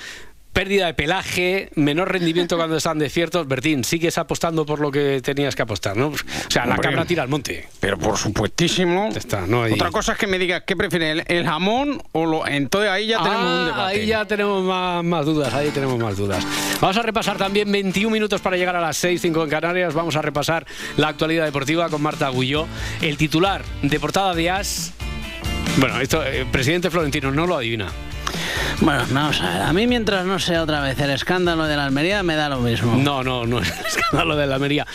pérdida de pelaje, menor rendimiento [LAUGHS] cuando están despiertos. Bertín, sigues apostando por lo que tenías que apostar, ¿no? O sea, la cabra tira al monte. Pero por supuestísimo. Está, no hay- Otra cosa es que me digas qué prefieres, el, el jamón o lo. Entonces ahí ya tenemos Ah, un debate. Ahí ya tenemos más, más dudas, ahí tenemos más dudas. Vamos a repasar también 21 minutos para llegar a las 6, 5 en Canarias. Vamos a repasar la actualidad deportiva con Marta Agulló. El titular de portada de As. Bueno, esto, eh, presidente Florentino no lo adivina. Bueno, vamos a ver. A mí mientras no sea otra vez el escándalo de la Almería me da lo mismo. No, no, no es el escándalo de la Almería.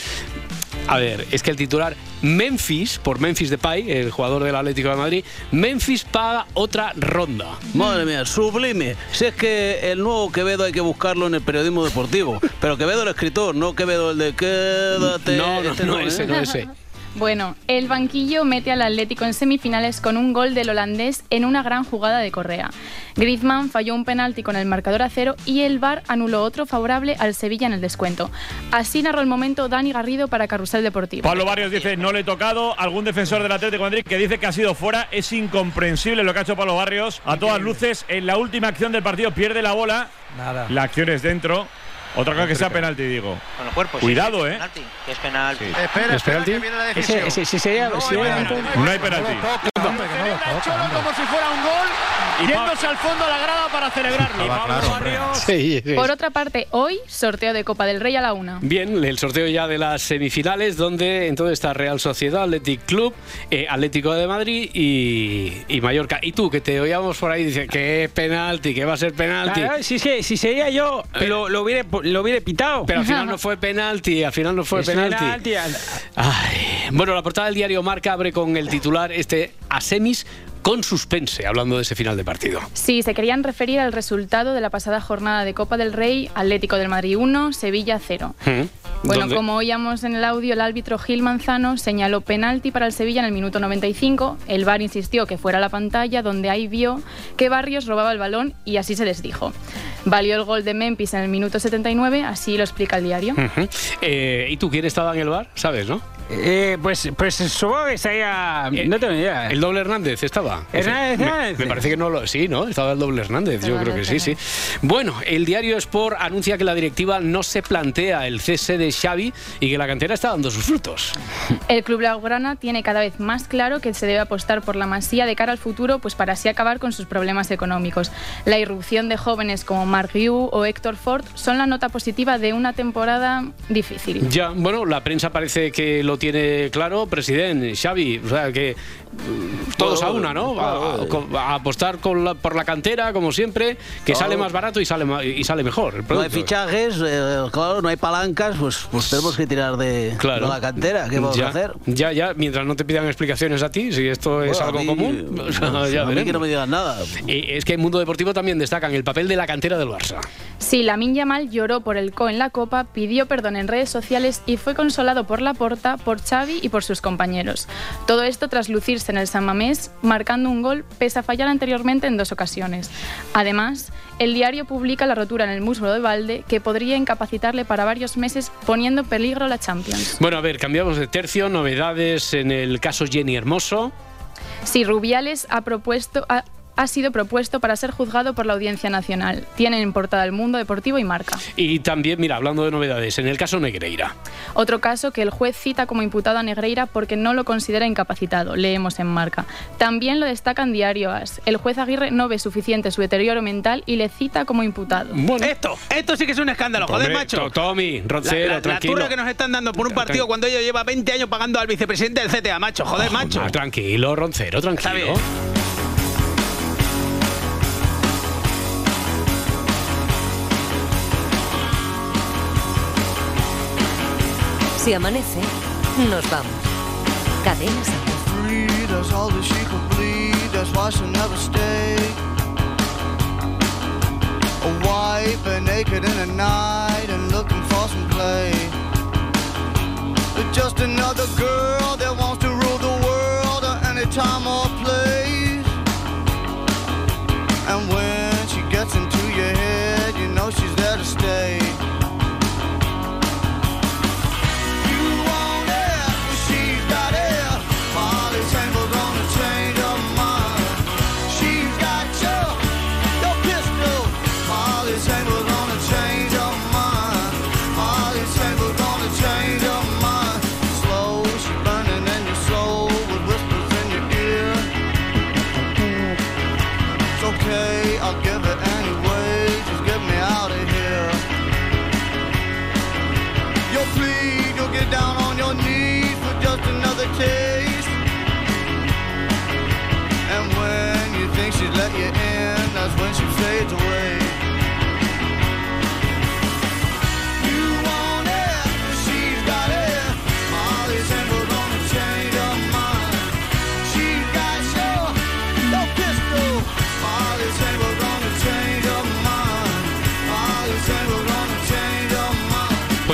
A ver, es que el titular Memphis, por Memphis Depay, el jugador del Atlético de Madrid, Memphis paga otra ronda. Madre mía, sublime. Si es que el nuevo Quevedo hay que buscarlo en el periodismo deportivo. Pero Quevedo el escritor, no Quevedo el de quédate. No, no, Este no, ¿eh? ese, no ese. Bueno, el banquillo mete al Atlético en semifinales con un gol del holandés en una gran jugada de Correa. Griezmann falló un penalti con el marcador a cero y el VAR anuló otro favorable al Sevilla en el descuento. Así narró el momento Dani Garrido para Carrusel Deportivo. Pablo Barrios dice no le he tocado. Algún defensor del Atlético de Madrid que dice que ha sido fuera. Es incomprensible lo que ha hecho Pablo Barrios. A todas luces, en la última acción del partido pierde la bola. Nada. La acción es dentro. Otra cosa que sea penalti, digo. Con el cuerpo, sí, Cuidado, sí, ¿eh? penalti, que es penalti. Sí. Espera, ¿Es penalti? que viene la Ese, decisión. ese, ese sería. No si hay penalti. No hay penalti. como si fuera un gol, yéndose al fondo a la grada para celebrarlo. Sí, sí. Por otra parte, hoy sorteo de Copa del Rey a la una. Bien, el sorteo ya de las semifinales, donde entonces está Real Sociedad, Athletic Club, eh, Atlético de Madrid y, y Mallorca. Y tú, que te oíamos por ahí, dice que es penalti, que va a ser penalti. Claro, si, si, si sería yo, lo, lo, hubiera, lo hubiera pitado. Pero al final [LAUGHS] no fue penalti, al final no fue Es penalti. penalti. Ay, bueno, la portada del diario Marca abre con el titular este a semis con suspense, hablando de ese final de partido. Sí, se querían referir al resultado de la pasada jornada de Copa del Rey, Atlético del Madrid 1, Sevilla 0. Bueno, ¿Dónde? como oíamos en el audio, el árbitro Gil Manzano señaló penalti para el Sevilla en el minuto 95. El VAR insistió que fuera la pantalla, donde ahí vio que Barrios robaba el balón y así se desdijo. Valió el gol de Memphis en el minuto 79, así lo explica el diario. Eh, ¿Y tú quién estaba en el bar? ¿Sabes, no? Eh, pues, pues supongo que estaría. no tengo idea. El doble Hernández estaba. Hernández, Me- Hernández. Me, parece que no lo. Sí, ¿no? Estaba el doble Hernández. Yo creo que sí, sí. Bueno, el diario Sport anuncia que la directiva no se plantea el cese de Xavi y que la cantera está dando sus frutos. El club blaugrana tiene cada vez más claro que se debe apostar por la Masía de cara al futuro, pues para así acabar con sus problemas económicos. La irrupción de jóvenes como Marc Riu o Héctor Ford son la nota positiva de una temporada difícil. Ya, bueno, la prensa parece que lo tiene claro, presidente Xavi, o sea que todos a una, ¿no? A, a- a apostar con la- por la cantera, como siempre, que Claro. sale más barato y sale y sale mejor. el No hay fichajes, eh, claro, no hay palancas, pues, pues tenemos que tirar de, Claro. de la cantera. ¿Qué vamos ya, a hacer? Ya, ya, mientras no te pidan explicaciones a ti, si esto es Bueno, algo mí- común, pues, [LAUGHS] [LAUGHS] ya a mí veremos. que no me digan nada. Y es que en Mundo Deportivo también destacan el papel de la cantera del Barça. Sí, Lamin Yamal lloró por el CO en la Copa, pidió perdón en redes sociales y fue consolado por la Porta, por Xavi y por sus compañeros. Todo esto tras en el San Mamés, marcando un gol pese a fallar anteriormente en dos ocasiones. Además, el diario publica la rotura en el muslo de Valde que podría incapacitarle para varios meses, poniendo en peligro la Champions. Bueno, a ver, cambiamos de tercio, novedades en el caso Jenny Hermoso. Si Rubiales ha propuesto... ha- ha sido propuesto para ser juzgado por la Audiencia Nacional. Tiene en portada el mundo deportivo y marca. Y también, mira, hablando de novedades, en el caso Negreira. Otro caso que el juez cita como imputado a Negreira porque no lo considera incapacitado, leemos en marca. También lo destaca en Diario As. El juez Aguirre no ve suficiente su deterioro mental y le cita como imputado. Esto, esto sí que es un escándalo, joder, Hombre, macho. to- Tommy, Roncero, la, la- la tranquilo. turra que nos están dando por un partido cuando ellos lleva 20 años pagando al vicepresidente del CTA, macho. Joder, macho. Tranquilo, Roncero, tranquilo. Si amanece, nos vamos. Cadena wife but naked in the night and looking for some play. Just another girl that wants to rule the world at any time or place. And when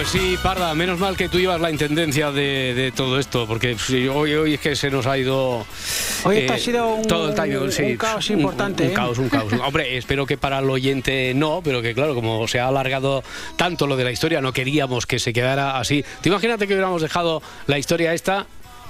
Pues sí, Parda, menos mal que tú llevas la intendencia de, de todo esto, porque hoy, hoy es que se nos ha ido... Hoy esto ha sido un- todo el timing, sí, un caos importante, Un, ¿eh? caos, un caos. [LAUGHS] Hombre, espero que para el oyente no, pero que claro, como se ha alargado tanto lo de la historia, no queríamos que se quedara así. Te imagínate que hubiéramos dejado la historia esta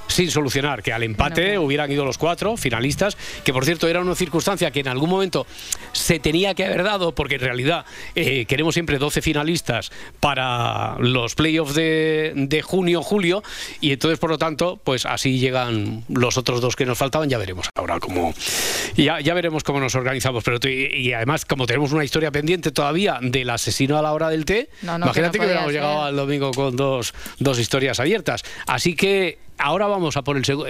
sin solucionar, que al empate hubieran ido los cuatro finalistas, que por cierto era una circunstancia que en algún momento se tenía que haber dado, porque en realidad eh, queremos siempre 12 finalistas para los playoffs de, de junio, julio, y entonces por lo tanto, pues así llegan los otros dos que nos faltaban, ya veremos ahora cómo, ya, ya veremos cómo nos organizamos, pero y, y además como tenemos una historia pendiente todavía del asesino a la hora del té, No, imagínate que hubiéramos llegado ser. al domingo con dos, dos historias abiertas. Así que ahora vamos a por el segundo.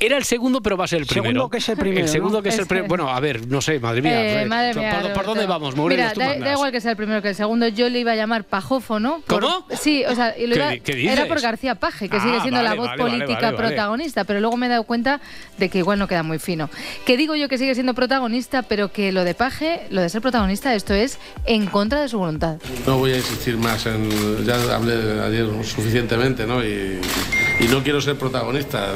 Era el segundo, pero va a ser el primero. Segundo que es el primero, El segundo ¿no? que es el Es primero. que- Bueno, a ver, no sé, madre mía. Eh, madre ¿por- mía, ¿por, dónde vamos, Morelos? Mira, Tú da, da igual que sea el primero que el segundo. Yo le iba a llamar pajófono. por- ¿Cómo? Sí, o sea, y lo ¿Qué iba- qué dices? era por García Paje, que Ah, sigue siendo vale, la voz vale, política vale, vale. protagonista, pero luego me he dado cuenta de que igual no queda muy fino. Que digo yo que sigue siendo protagonista, pero que lo de Paje, lo de ser protagonista, esto es en contra de su voluntad. No voy a insistir más en. Ya hablé ayer suficientemente, ¿no? Y, y no quiero ser protagonista,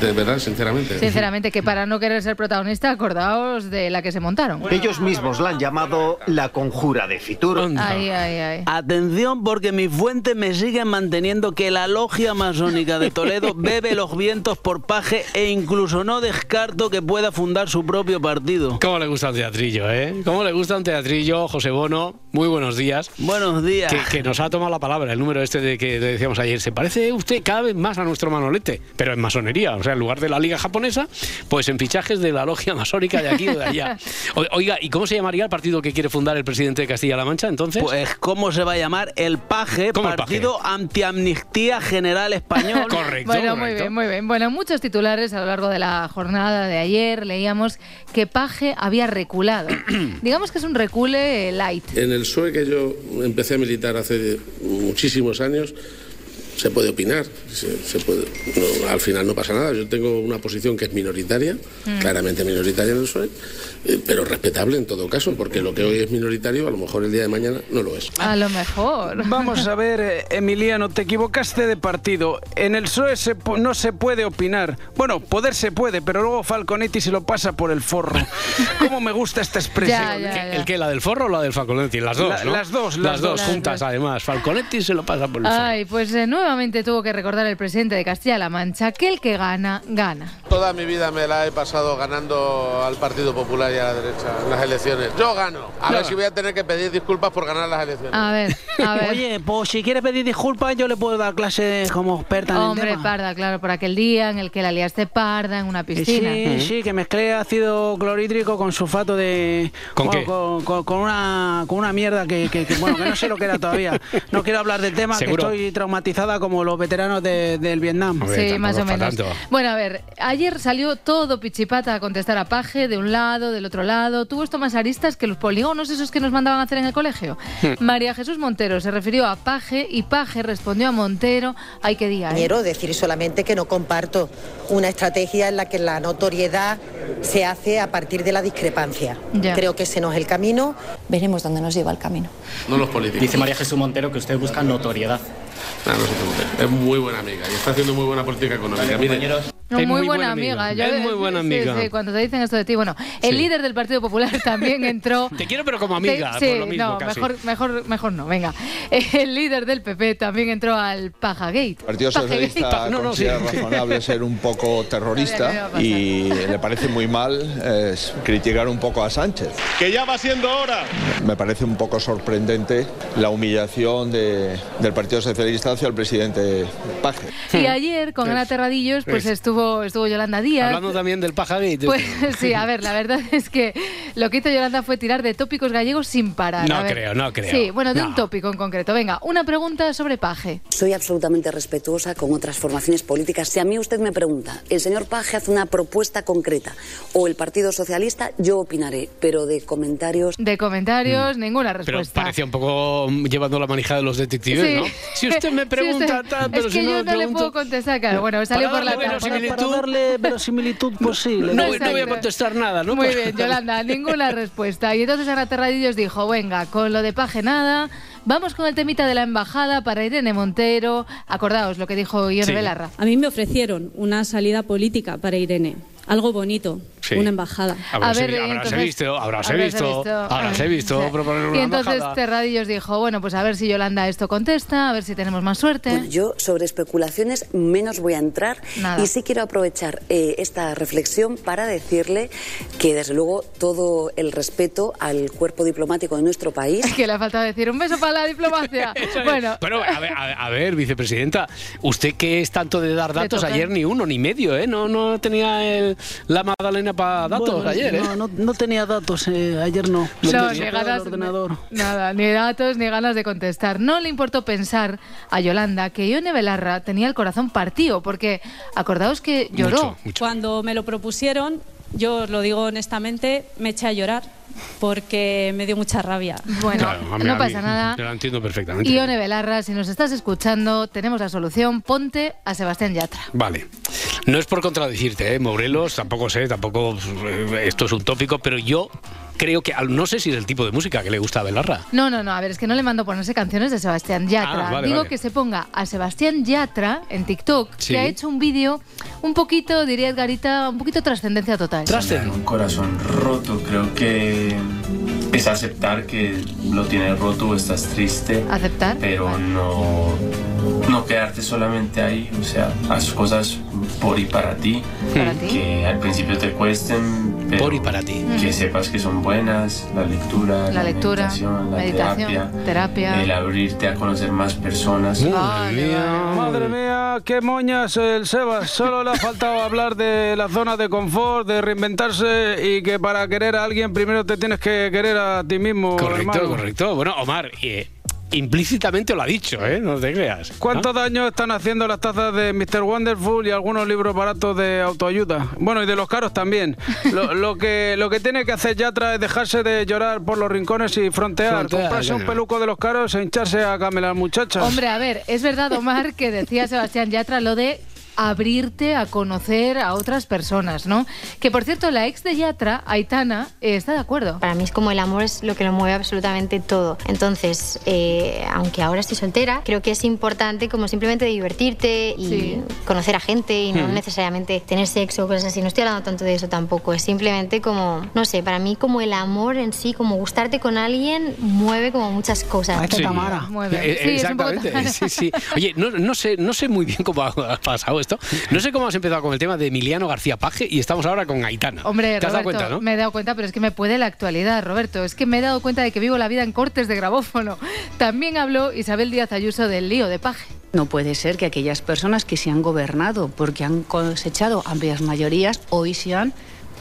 de verdad, sinceramente. Sinceramente, que para no querer ser protagonista, acordaos de la que se montaron. Ellos mismos la han llamado la conjura de Fitur. Ay, ay, ay. Atención porque mis fuentes me siguen manteniendo que la logia masónica de Toledo [LAUGHS] bebe los vientos por paje e incluso no descarto que pueda fundar su propio partido. ¿Cómo le gusta un teatrillo, eh? ¿Cómo le gusta un teatrillo, José Bono? Muy buenos días. Buenos días. Que, que nos ha tomado la palabra, el número este de que decíamos ayer. Se parece usted cada vez más a nuestro Manolete, pero en masonería. O sea, en lugar de la liga japonesa, pues en fichajes de la logia masónica de aquí o de allá. [LAUGHS] O- Oiga, ¿y cómo se llamaría el partido que quiere fundar el presidente de Castilla-La Mancha entonces? Pues, ¿cómo se va a llamar? El Paje, ¿Cómo el Partido Antiamnistía General Español. [LAUGHS] Correcto. Bueno, muy bien, muy bien. Bueno, muchos titulares a lo largo de la jornada de ayer leíamos que Paje había reculado. [CLEARS THROAT] Digamos que es un recule light. En el PSOE que yo empecé a militar hace muchísimos años, se puede opinar, se, se puede, no, al final no pasa nada. Yo tengo una posición que es minoritaria, Mm. claramente minoritaria en el PSOE, eh, pero respetable en todo caso, porque lo que hoy es minoritario, a lo mejor el día de mañana no lo es. A lo mejor. [LAUGHS] Vamos a ver, eh, Emiliano, te equivocaste de partido. En el PSOE se no se puede opinar. Bueno, poder se puede, pero luego Falconetti se lo pasa por el forro. ¿Cómo me gusta esta expresión? Ya, ya, ya. ¿El que ¿La del forro o la del Falconetti? Las dos, La- ¿no? las dos, Las las dos dos. juntas, además. Falconetti se lo pasa por el forro. Ay, pues eh, no nuevamente tuvo que recordar el presidente de Castilla-La Mancha que el que gana, gana. Toda mi vida me la he pasado ganando al Partido Popular y a la derecha en las elecciones. Yo gano. A ver si voy a tener que pedir disculpas por ganar las elecciones. A ver, a ver. Oye, pues si quieres pedir disculpas, yo le puedo dar clases como experta en el Hombre, tema. parda, claro, por aquel día en el que la liaste parda en una Eh, piscina. Sí, sí, que mezclé ácido clorhídrico con sulfato de... ¿Con bueno, qué? Con, con- con una, con una mierda que, que- que, bueno, que no sé lo que era todavía. No quiero hablar del tema, ¿Seguro? que estoy traumatizada como los veteranos de- del Vietnam. Sí, más o menos. Bueno, a ver, ayer salió todo pichipata a contestar a Paje, de un lado, del otro lado. Tuvo esto más aristas que los polígonos esos que nos mandaban a hacer en el colegio. [LAUGHS] María Jesús Montero se refirió a Paje y Paje respondió a Montero. Ay, qué día, ¿eh? Quiero decir solamente que no comparto una estrategia en la que la notoriedad se hace a partir de la discrepancia. Ya. Creo que ese no es el camino. Veremos dónde nos lleva el camino. No los políticos. Dice María Jesús Montero que usted busca notoriedad. No, no se preocupe. Es muy buena amiga y está haciendo muy buena política económica. Mire, No, Es muy, muy buena buena amiga. amiga. Es muy buena sí, amiga. Sí, cuando te dicen esto de ti. Bueno, el Sí. líder del Partido Popular [LAUGHS] también entró. Te quiero, pero como amiga, Sí, por lo mismo no, casi. mejor, mejor, mejor no, venga. [LAUGHS] El líder del PP también entró al Pajagate. El Partido. Socialista No, no, sí. considera razonable [LAUGHS] ser un poco terrorista y le parece muy mal eh, criticar un poco a Sánchez. Que ya va siendo hora. Me parece un poco sorprendente la humillación de- del Partido Socialista hacia el presidente Paje. Y ayer, con Ana Terradillos, pues Pues- estuvo, estuvo Yolanda Díaz. Hablando también del Pajagate. Pues [LAUGHS] sí, a ver, la verdad es que lo que hizo Yolanda fue tirar de tópicos gallegos sin parar. No A ver. creo, no creo. Sí, bueno, de No. un tópico en concreto. Venga, una pregunta sobre Paje. Soy absolutamente respetuosa con otras formaciones políticas. Si a mí usted me pregunta, el señor Paje hace una propuesta concreta o el Partido Socialista, yo opinaré, pero de comentarios... De comentarios, ninguna Mm. Pero respuesta. parecía un poco mm, llevando la manija de los detectives, Sí. ¿no? Si usted me [LAUGHS] pregunta, usted- tal, pero es si que no yo me no le pregunto- puedo contestar, claro. Bueno, salió por la. Para darle verosimilitud posible. No, ¿no? voy- no voy a contestar nada, ¿no? Muy bien, Yolanda, ninguna respuesta. Y entonces Ana Terradillos dijo, venga, con lo de paje nada, vamos con el temita de la embajada para Irene Montero. Acordaos lo que dijo Ione Sí. Belarra. A mí me ofrecieron una salida política para Irene, algo bonito, Sí. una embajada. Habráse, A ver, entonces- visto, habráse habráse visto, visto. habráse Ah, visto sí. proponer una Y entonces embajada. Terradillos dijo, bueno, pues a ver si Yolanda esto contesta, a ver si tenemos más suerte. Bueno, yo sobre especulaciones menos voy a entrar Nada. y sí quiero aprovechar eh, esta reflexión para decirle que desde luego todo el respeto al cuerpo diplomático de nuestro país [LAUGHS] que le ha faltado decir un beso para la diplomacia. [LAUGHS] bueno, Pero, a ver, a ver, a ver, vicepresidenta, usted que es tanto de dar datos, ayer ni uno ni medio, ¿eh? No, no tenía el- la magdalena para datos Bueno, ayer, ¿eh? no, no, no tenía datos, eh, ayer no. No, tenía ni ganas, ordenador. nada, ni datos ni ganas de contestar. No le importó pensar a Yolanda que Ione Belarra tenía el corazón partido, porque acordaos que lloró. Cuando me lo propusieron, yo os lo digo honestamente, me eché a llorar porque me dio mucha rabia. Bueno, Claro, a mí- no pasa nada. Yo lo entiendo perfectamente. Ione Belarra, si nos estás escuchando, tenemos la solución. Ponte a Sebastián Yatra. Vale. No es por contradecirte, ¿eh? Morelos, tampoco sé, tampoco eh, esto es un tópico, pero yo creo que, no sé si es el tipo de música que le gusta a Belarra. No, no, no, a ver, es que no le mando ponerse canciones de Sebastián Yatra. Ah, vale, Digo vale. que se ponga a Sebastián Yatra en TikTok, Sí. que ha hecho un vídeo un poquito, diría Edgarita, un poquito trascendencia total. Un corazón roto, creo que es aceptar que lo tienes roto o estás triste. ¿Aceptar? Pero no, no quedarte solamente ahí, o sea, haz cosas por y para ti, Para ti. que al principio te cuesten, pero Por y para ti. que sepas que son buenas, la lectura, La la, lectura, meditación, la meditación, terapia, terapia. el abrirte a conocer más personas. Madre mía, qué moñas el Sebas. Solo le ha faltado hablar de la zona de confort, de reinventarse y que para querer a alguien primero te tienes que querer a ti mismo. Correcto, hermano. correcto. Bueno, Omar, eh, implícitamente lo ha dicho, ¿eh? No te creas. ¿Cuántos daños están haciendo las tazas de Mr. Wonderful y algunos libros baratos de autoayuda? Bueno, y de los caros también. [LAUGHS] Lo, lo que, lo que tiene que hacer Yatra es dejarse de llorar por los rincones y frontear, Frontear, comprarse un peluco de los caros e hincharse a camelar muchachas. Hombre, a ver, es verdad, Omar, que decía Sebastián Yatra lo de abrirte a conocer a otras personas, ¿no? Que por cierto, la ex de Yatra, Aitana, eh, está de acuerdo. Para mí es como el amor es lo que lo mueve absolutamente todo. Entonces, eh, aunque ahora estoy soltera, creo que es importante como simplemente divertirte y Sí. conocer a gente y no Hmm. necesariamente tener sexo o cosas así. No estoy hablando tanto de eso tampoco. Es simplemente como, no sé, para mí como el amor en sí, como gustarte con alguien, mueve como muchas cosas. Sí. Eh, exactamente. Sí, sí. Oye, no, no sé, no sé muy bien cómo ha pasado esto. No sé cómo has empezado con el tema de Emiliano García Paje y estamos ahora con Aitana. Hombre, ¿Te has dado Roberto, cuenta, no? me he dado cuenta, pero es que me puede la actualidad, Roberto. Es que me he dado cuenta de que vivo la vida en cortes de grabófono. También habló Isabel Díaz Ayuso del lío de Paje. No puede ser que aquellas personas que se han gobernado porque han cosechado amplias mayorías hoy sean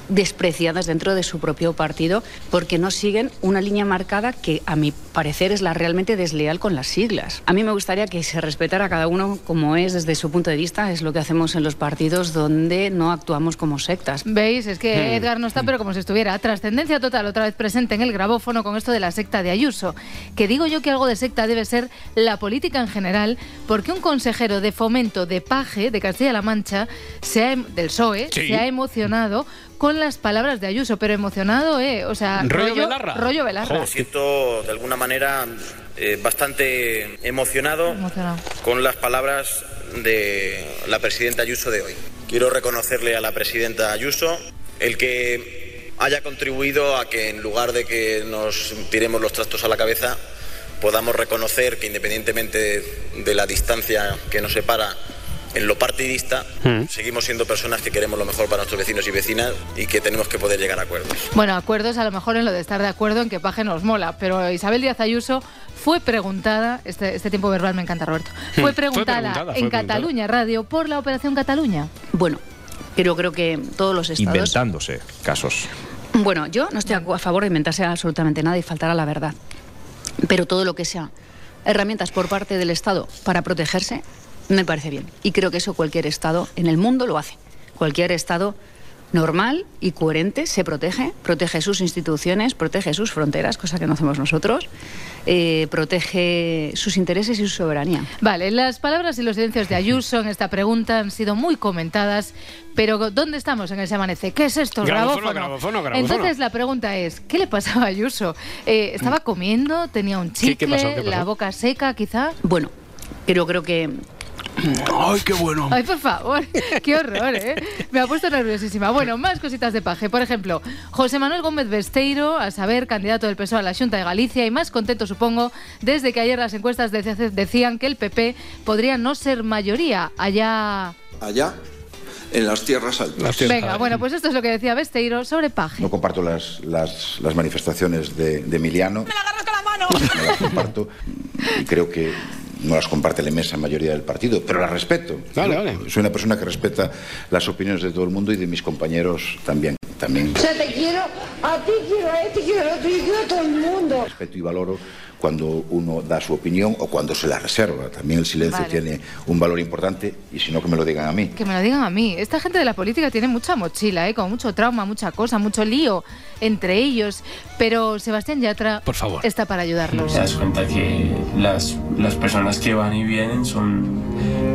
despreciadas dentro de su propio partido porque no siguen una línea marcada que a mi parecer es la realmente desleal con las siglas. A mí me gustaría que se respetara a cada uno como es desde su punto de vista, es lo que hacemos en los partidos donde no actuamos como sectas. ¿Veis? Es que Hmm. Edgar no está, pero como si estuviera. Trascendencia total, otra vez presente en el grabófono con esto de la secta de Ayuso. Que digo yo que algo de secta debe ser la política en general, porque un consejero de fomento de Paje, de Castilla-La Mancha, se ha, em- del PSOE, Sí. se ha emocionado con las palabras de Ayuso, pero emocionado, ¿eh? O sea, ¿Rollo rollo, Belarra? rollo Belarra. Me siento de alguna manera eh, bastante emocionado Emocionado. con las palabras de la presidenta Ayuso de hoy. Quiero reconocerle a la presidenta Ayuso el que haya contribuido a que en lugar de que nos tiremos los trastos a la cabeza, podamos reconocer que independientemente de la distancia que nos separa en lo partidista, seguimos siendo personas que queremos lo mejor para nuestros vecinos y vecinas y que tenemos que poder llegar a acuerdos. Bueno, acuerdos a lo mejor en lo de estar de acuerdo en que Paje nos mola, pero Isabel Díaz Ayuso fue preguntada, este, este tiempo verbal me encanta Roberto, fue Fue preguntada, fue en preguntada. Cataluña Radio por la Operación Cataluña. Bueno, pero creo que todos los estados... Inventándose casos. Bueno, yo no estoy a a favor de inventarse absolutamente nada y faltar a la verdad. Pero todo lo que sea herramientas por parte del Estado para protegerse, me parece bien. Y creo que eso cualquier Estado en el mundo lo hace. Cualquier Estado normal y coherente se protege, protege sus instituciones, protege sus fronteras, cosa que no hacemos nosotros, eh, protege sus intereses y su soberanía. Vale, las palabras y los silencios de Ayuso en esta pregunta han sido muy comentadas, pero ¿dónde estamos en ese amanece? ¿Qué es esto? Grabófono, grabófono? grabófono. Entonces la pregunta es, ¿qué le pasaba a Ayuso? Eh, ¿Estaba comiendo? ¿Tenía un ¿Qué- qué chicle? pasó? ¿Qué pasó? ¿La boca seca quizá? Bueno, pero creo que... ¡Ay, qué bueno! Ay, por favor, qué horror, ¿eh? Me ha puesto nerviosísima. Bueno, más cositas de paje. Por ejemplo, José Manuel Gómez Besteiro, a saber, candidato del PSOE a la Junta de Galicia, y más contento, supongo, desde que ayer las encuestas de- decían que el PP podría no ser mayoría allá. allá en las tierras altas. Venga, bueno, pues esto es lo que decía Besteiro sobre paje. No comparto las, las, las manifestaciones de, de Emiliano. ¡Me la agarras con la mano! No las comparto y creo que no las comparte la inmensa mayoría del partido, pero las respeto. Vale, Yo vale. Soy una persona que respeta las opiniones de todo el mundo y de mis compañeros también. También O sea, te quiero, a ti quiero a este, quiero a otro, y quiero a todo el mundo. respeto y valoro cuando uno da su opinión o cuando se la reserva. También el silencio Vale. tiene un valor importante y si no, que me lo digan a mí. Que me lo digan a mí. Esta gente de la política tiene mucha mochila, ¿eh? Con mucho trauma, mucha cosa, mucho lío entre ellos. Pero Sebastián Yatra Por favor. está para ayudarlos. Te das cuenta que las, las personas que van y vienen son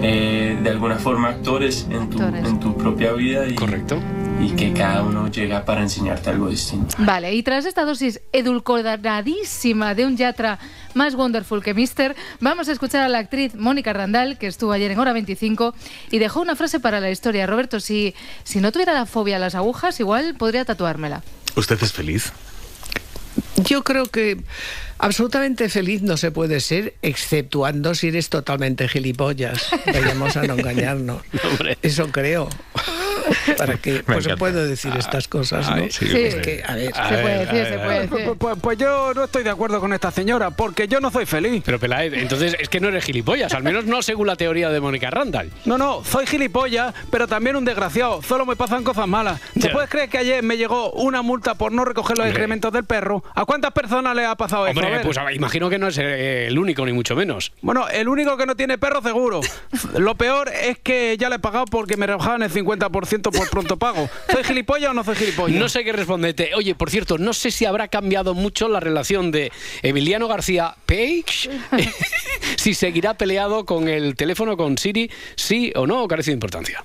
eh, de alguna forma actores en tu, Actores. en tu propia vida y, Correcto. Y que cada uno llega para enseñarte algo distinto. Vale, y tras esta dosis edulcoradísima de un Yatra más wonderful que Mister, vamos a escuchar a la actriz Mónica Randall, que estuvo ayer en Hora 25, y dejó una frase para la historia. Roberto, si, si no tuviera la fobia a las agujas, igual podría tatuármela. ¿Usted es feliz? Yo creo que absolutamente feliz no se puede ser, exceptuando si eres totalmente gilipollas. Vayamos a no engañarnos. [LAUGHS] Eso creo. [LAUGHS] ¿Para qué? Pues se puede decir estas cosas, ¿no? Ay, sí, es que, a ver. Se puede decir, se puede decir. Pues, pues- pues yo no estoy de acuerdo con esta señora, porque yo no soy feliz. Pero Peláez, entonces es que no eres gilipollas, al menos no según la teoría de Mónica Randall. No, no, soy gilipollas, pero también un desgraciado. Solo me pasan cosas malas. ¿Te puedes creer que ayer me llegó una multa por no recoger los excrementos del perro? ¿A cuántas personas le ha pasado eso? Hombre, pues a ver, imagino que no es eh, el único, ni mucho menos. Bueno, el único que no tiene perro seguro. Lo peor es que ya le he pagado porque me rebajaban el 50% 300 por pronto pago. ¿Soy gilipollas o no soy gilipollas? No sé qué responderte. Oye, por cierto, no sé si habrá cambiado mucho la relación de Emiliano García Page, [LAUGHS] si seguirá peleado con el teléfono con Siri, sí o no, o carece de importancia.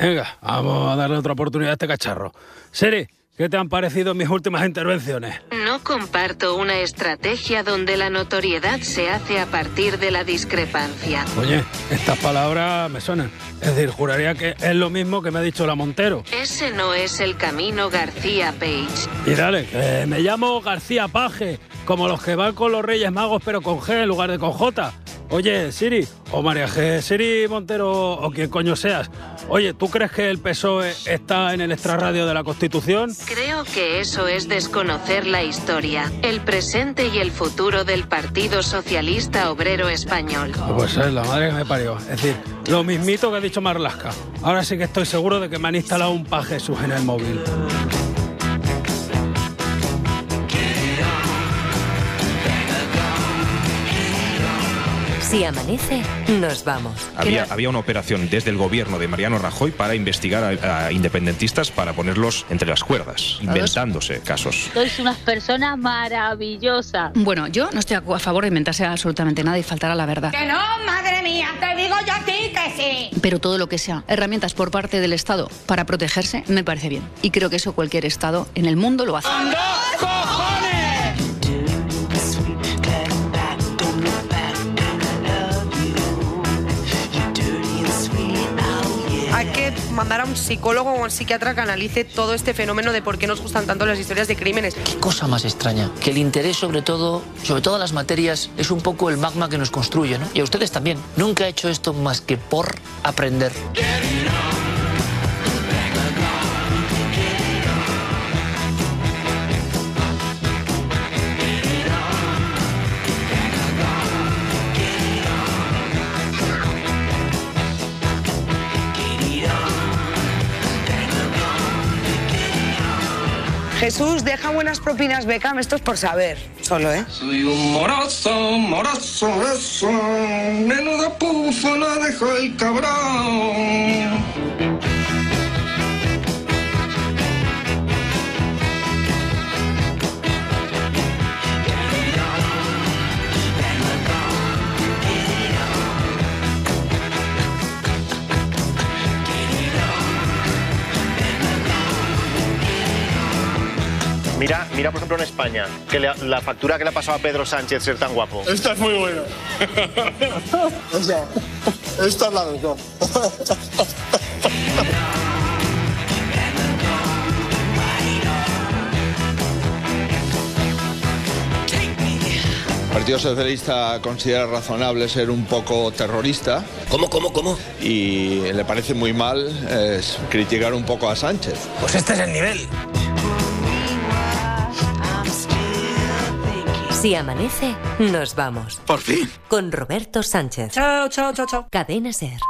Venga, vamos a darle otra oportunidad a este cacharro. Siri, ¿qué te han parecido mis últimas intervenciones? No comparto una estrategia donde la notoriedad se hace a partir de la discrepancia. Oye, estas palabras me suenan. Es decir, juraría que es lo mismo que me ha dicho la Montero. Ese no es el camino García Page. Y dale, me llamo García Paje, como los que van con los Reyes Magos, pero con G en lugar de con J. Oye, Siri, o María G, Siri Montero, o quien coño seas. Oye, ¿tú crees que el PSOE está en el extrarradio de la Constitución? Creo que eso es desconocer la historia, el presente y el futuro del Partido Socialista Obrero Español. Pues es la madre que me parió. Es decir, lo mismito que ha dicho Marlasca. Ahora sí que estoy seguro de que me han instalado un pa Jesús en el móvil. Si amanece, nos vamos. Había, había una operación desde el gobierno de Mariano Rajoy para investigar a, a independentistas para ponerlos entre las cuerdas, inventándose casos. Sois unas personas maravillosas. Bueno, yo no estoy a favor de inventarse absolutamente nada y faltar a la verdad. Que no, madre mía, te digo yo a ti que sí. Pero todo lo que sea herramientas por parte del Estado para protegerse me parece bien. Y creo que eso cualquier Estado en el mundo lo hace. Hay que mandar a un psicólogo o un psiquiatra que analice todo este fenómeno de por qué nos gustan tanto las historias de crímenes. Qué cosa más extraña, que el interés sobre todo, sobre todas las materias, es un poco el magma que nos construye, ¿no? Y a ustedes también. Nunca he hecho esto más que por aprender. Jesús, deja buenas propinas, Beckham. Esto es por saber, solo, ¿eh? Soy un moroso, moroso, eso. Menuda pufa la dejó el cabrón. Mira, mira por ejemplo en España, que le- la factura que le ha pasado a Pedro Sánchez ser tan guapo. Esta es muy buena. [LAUGHS] Esta, esta es la mejor. El Partido Socialista considera razonable ser un poco terrorista. ¿Cómo, cómo, cómo? Y le parece muy mal eh, criticar un poco a Sánchez. Pues este es el nivel. Si amanece, nos vamos. Por fin. Con Roberto Sánchez. Chao, chao, chao, chao. Cadena Ser.